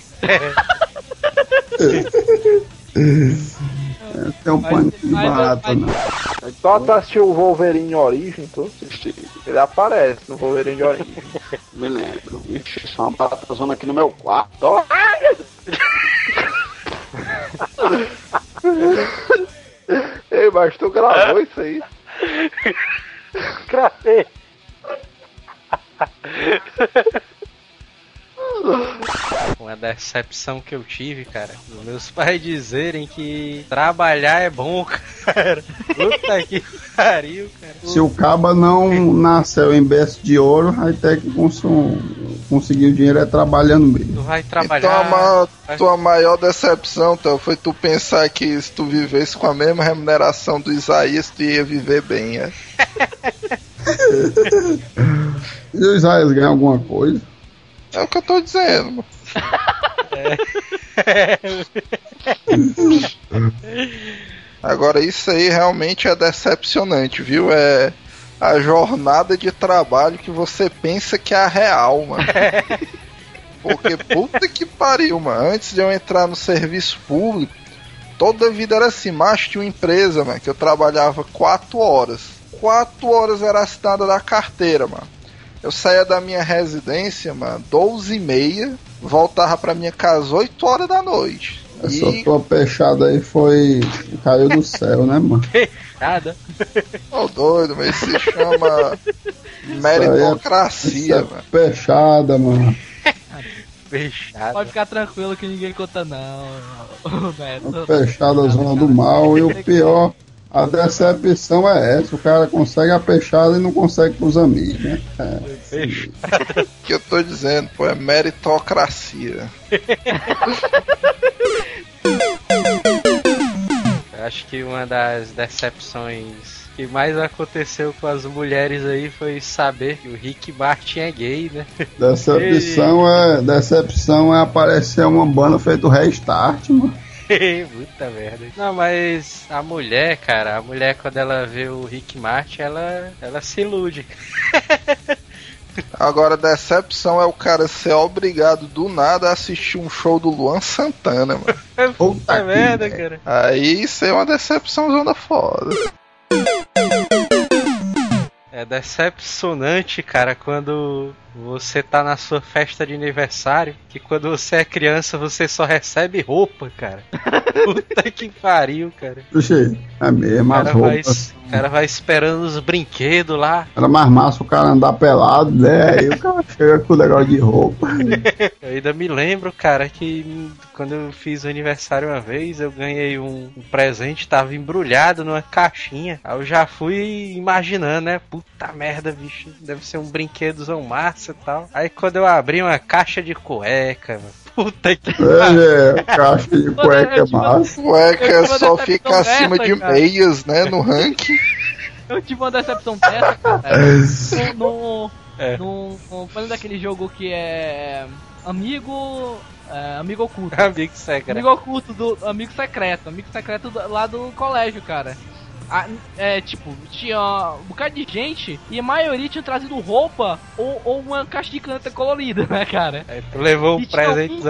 [SPEAKER 5] Tem um pânico de barata, não.
[SPEAKER 13] Só tu assistiu o Wolverine Origem, tu. Ele aparece no Wolverine de Origem.
[SPEAKER 14] Me lembro. Ixi, só uma barata zona aqui no meu quarto. Ó,
[SPEAKER 13] Ei, mas tu gravou isso aí?
[SPEAKER 14] Gravei.
[SPEAKER 3] Uma decepção que eu tive, cara, meus pais dizerem que trabalhar é bom, cara. Puta que pariu, cara.
[SPEAKER 5] Se o caba não nasceu em berço de ouro, vai ter que conseguir o dinheiro é trabalhando mesmo.
[SPEAKER 3] Tu vai
[SPEAKER 4] Então a,
[SPEAKER 3] trabalhar.
[SPEAKER 4] ma- tua maior decepção, então, foi tu pensar que se tu vivesse com a mesma remuneração do Isaías, tu ia viver bem, é?
[SPEAKER 5] E o Isaías ganha alguma coisa?
[SPEAKER 4] É o que eu tô dizendo. mano. Agora isso aí realmente é decepcionante, viu? É a jornada de trabalho que você pensa que é a real, mano. Porque puta que pariu, mano. Antes de eu entrar no serviço público, toda a vida era assim, macho tinha uma empresa, mano, que eu trabalhava 4 horas. 4 horas era assinada da carteira, mano. Eu saía da minha residência, mano, 12 e meia, voltava pra minha casa 8 horas da noite.
[SPEAKER 5] Essa
[SPEAKER 4] E,
[SPEAKER 5] tua peixada aí foi. caiu do céu, né, mano?
[SPEAKER 6] Nada.
[SPEAKER 4] ô doido, mas isso se chama meritocracia,
[SPEAKER 5] Isso
[SPEAKER 4] mano.
[SPEAKER 5] é peixada, mano.
[SPEAKER 3] Fechado.
[SPEAKER 6] Pode ficar tranquilo que ninguém conta não. Neto.
[SPEAKER 5] Fechada a zona do mal. E o pior, a decepção é essa: o cara consegue a peixada e não consegue pros amigos, né? É.
[SPEAKER 4] O que eu tô dizendo, pô, é meritocracia.
[SPEAKER 3] Acho que uma das decepções que mais aconteceu com as mulheres aí foi saber que o Rick Martin é gay, né?
[SPEAKER 5] Decepção é, decepção é aparecer uma banda feito restart, mano.
[SPEAKER 3] Puta merda. Não, mas a mulher, cara, a mulher quando ela vê o Rick Martin, ela, ela se ilude.
[SPEAKER 4] Agora, decepção é o cara ser obrigado do nada a assistir um show do Luan Santana, mano.
[SPEAKER 3] Puta merda, cara.
[SPEAKER 4] Aí isso é uma decepção zona foda.
[SPEAKER 3] É decepcionante, cara, quando você tá na sua festa de aniversário, que quando você é criança você só recebe roupa, cara. Puta que pariu, cara.
[SPEAKER 5] Oxi, é mesmo, as roupas.
[SPEAKER 3] o cara vai esperando os brinquedos lá.
[SPEAKER 5] Era mais massa o cara andar pelado, né? Aí o cara chega com o negócio de roupa.
[SPEAKER 3] Eu ainda me lembro, cara, que quando eu fiz o aniversário uma vez, eu ganhei um, um presente, tava embrulhado numa caixinha. Aí eu já fui imaginando, né? Puta merda, bicho, deve ser um brinquedozão massa e tal. Aí quando eu abri uma caixa de cueca, mano. Puta que
[SPEAKER 5] É, caixa de cueca é massa.
[SPEAKER 4] Cueca só fica acima
[SPEAKER 6] dessa,
[SPEAKER 4] de
[SPEAKER 6] cara.
[SPEAKER 4] meias, né? No ranking.
[SPEAKER 6] Eu tive uma decepção dessa, cara.
[SPEAKER 5] É.
[SPEAKER 6] no,
[SPEAKER 3] É.
[SPEAKER 6] no, no, falando daquele jogo que é amigo é, amigo oculto.
[SPEAKER 3] Amigo secreto.
[SPEAKER 6] Amigo oculto do amigo secreto, amigo secreto do- lá do colégio, cara. É, tipo, tinha um bocado de gente e a maioria tinha trazido roupa ou, ou uma caixa de caneta colorida, né, cara?
[SPEAKER 3] Aí tu levou um
[SPEAKER 6] E
[SPEAKER 3] presente
[SPEAKER 6] um.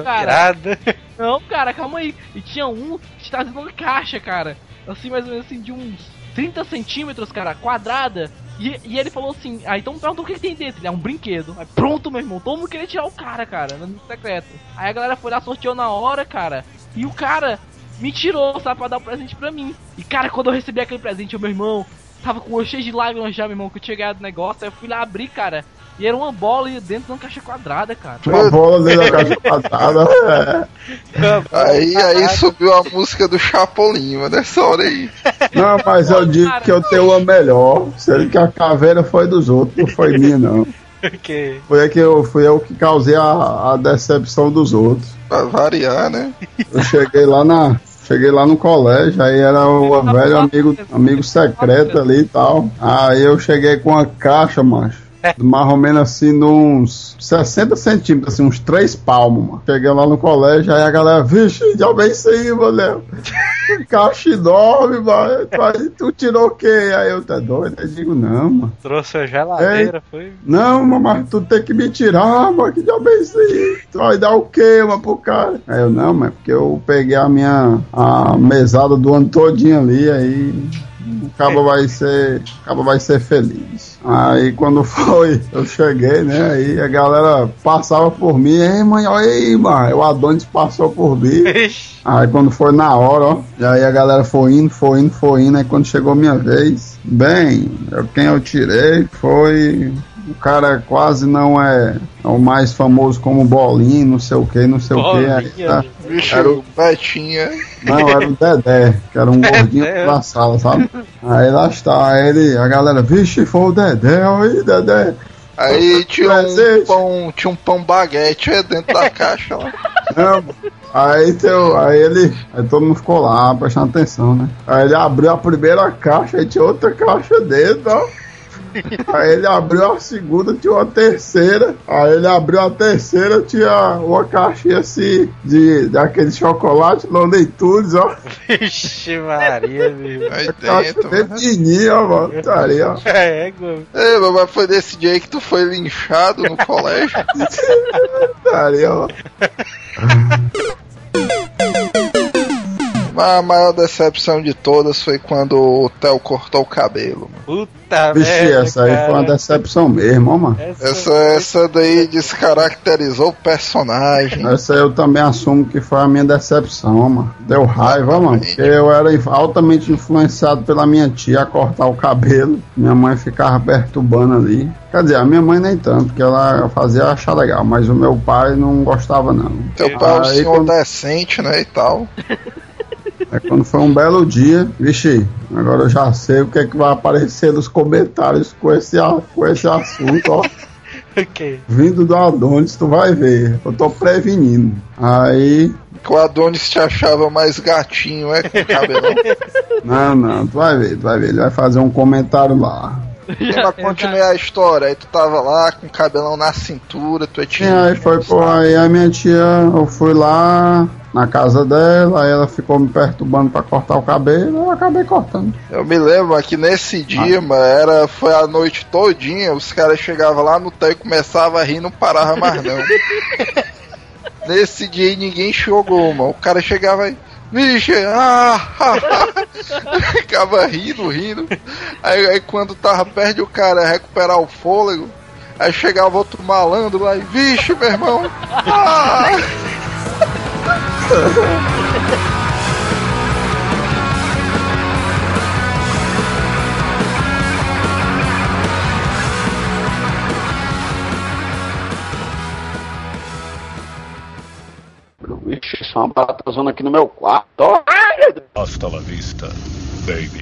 [SPEAKER 6] Não, cara, calma aí. E tinha um que trazendo uma caixa, cara. Assim, mais ou menos assim, de uns 30 centímetros, cara, quadrada. E, e ele falou assim, ah, então perguntou o que, que tem dentro. Ele é um brinquedo. Aí, pronto, meu irmão, todo mundo queria tirar o cara, cara, no secreto. Aí a galera foi lá, sorteou na hora, cara. E o cara me tirou, sabe, pra dar o presente pra mim. E, cara, quando eu recebi aquele presente, o meu irmão tava com o olho cheio de lágrimas já, meu irmão, que eu tinha ganhado o negócio. Aí eu fui lá abrir, cara. E era uma bola dentro de uma caixa quadrada, cara.
[SPEAKER 5] Uma bola dentro da caixa quadrada. É.
[SPEAKER 4] Aí, aí subiu a música do Chapolin, mano, nessa hora aí.
[SPEAKER 5] Não, mas eu digo que eu tenho uma melhor. Sendo que a caveira foi dos outros, não foi minha, não.
[SPEAKER 3] Que
[SPEAKER 5] Foi eu que eu, fui eu que causei a, a decepção dos outros.
[SPEAKER 4] Pra variar, né?
[SPEAKER 5] Eu cheguei lá na. Cheguei lá no colégio, aí era o velho amigo, amigo secreto ali e tal. Aí eu cheguei com uma caixa, macho. Mais ou menos assim, uns 60 centímetros, assim, uns 3 palmos, mano. Cheguei lá no colégio, aí a galera, vixe, já bem isso aí, mano. Caixa enorme, mano. Tu, tu tirou o quê? Aí eu, tá doido? Eu digo, não, mano.
[SPEAKER 3] trouxe a geladeira, foi?
[SPEAKER 5] Não, mano, mas tu tem que me tirar, mano, que diabo é isso aí? Tu vai dar o quê, mano, pro cara? Aí eu, não, mas porque eu peguei a minha a mesada do ano todinho ali, aí o cabo vai ser, o cabo vai ser feliz. Aí quando foi, eu cheguei, né, aí a galera passava por mim, ei, mãe, olha aí, mano, o Adonis passou por mim. Aí quando foi na hora, ó, e aí a galera foi indo, foi indo, foi indo, aí quando chegou minha vez, bem, eu, quem eu tirei foi o cara quase não é, é o mais famoso como Bolinho, não sei o que, não sei o que. Tá?
[SPEAKER 4] Bicho,
[SPEAKER 5] Era o-
[SPEAKER 4] Betinha.
[SPEAKER 5] Não, era o Dedé, que era um gordinho da sala, sabe? Aí lá está, aí ele, a galera, vixe, foi o Dedé, olha aí, Dedé.
[SPEAKER 4] Aí tinha um pão, tinha um pão baguete é, dentro da caixa lá.
[SPEAKER 5] Não, aí, teu, aí ele. Aí todo mundo ficou lá prestando atenção, né? Aí ele abriu a primeira caixa, aí tinha outra caixa dentro, ó. Aí ele abriu a segunda, tinha uma terceira. Aí ele abriu a terceira, tinha uma caixinha assim de daquele chocolate Lonely Tunes, ó.
[SPEAKER 3] Vixe Maria, meu.
[SPEAKER 4] Aí dentro.
[SPEAKER 5] bem pequenininha, ó, mano. Tá ali, ó.
[SPEAKER 3] É, go-
[SPEAKER 4] Ei, mas foi desse dia aí que tu foi linchado no colégio?
[SPEAKER 5] Tá ali, ó.
[SPEAKER 4] Mas a maior decepção de todas foi quando o Theo cortou o cabelo. mano.
[SPEAKER 3] Puta
[SPEAKER 5] Vixe,
[SPEAKER 3] merda,
[SPEAKER 5] essa aí foi uma decepção mesmo, ó, mano.
[SPEAKER 4] Essa, essa daí descaracterizou o personagem.
[SPEAKER 5] Essa eu também assumo que foi a minha decepção, mano. Deu raiva, mano. Porque eu era altamente influenciado pela minha tia a cortar o cabelo. Minha mãe ficava perturbando ali. Quer dizer, a minha mãe nem tanto, porque ela fazia achar legal, mas o meu pai não gostava, não.
[SPEAKER 4] Teu pai é um senhor
[SPEAKER 5] quando-
[SPEAKER 4] decente, né, e tal.
[SPEAKER 5] Aí quando foi um belo dia, vixe, agora eu já sei o que é que vai aparecer nos comentários com esse, com esse assunto, ó.
[SPEAKER 3] Ok.
[SPEAKER 5] Vindo do Adonis, tu vai ver. Eu tô prevenindo. Aí
[SPEAKER 4] Que o Adonis te achava mais gatinho, é, com o cabelão.
[SPEAKER 5] Não, não, tu vai ver, tu vai ver. Ele vai fazer um comentário lá.
[SPEAKER 4] Pra continuar a história, aí tu tava lá com o cabelão na cintura, tu é
[SPEAKER 5] E
[SPEAKER 4] tinha.
[SPEAKER 5] aí foi, pô, aí a minha tia, eu fui lá na casa dela, aí ela ficou me perturbando pra cortar o cabelo, eu acabei cortando.
[SPEAKER 4] Eu me lembro que nesse dia, mano, era, foi a noite todinha, os caras chegavam lá no Theo e começavam a rir, não parava mais não. nesse dia aí ninguém jogou, mano. O cara chegava aí. Vixe, ah, ah, ah. ficava rindo, rindo. Aí, aí quando tava perto de o cara recuperar o fôlego, Aí chegava outro malandro lá e, vixe, meu irmão. Ah!
[SPEAKER 14] Vixe, isso é uma barata zona aqui no meu quarto. Ai, Deus.
[SPEAKER 1] Hasta la vista, baby.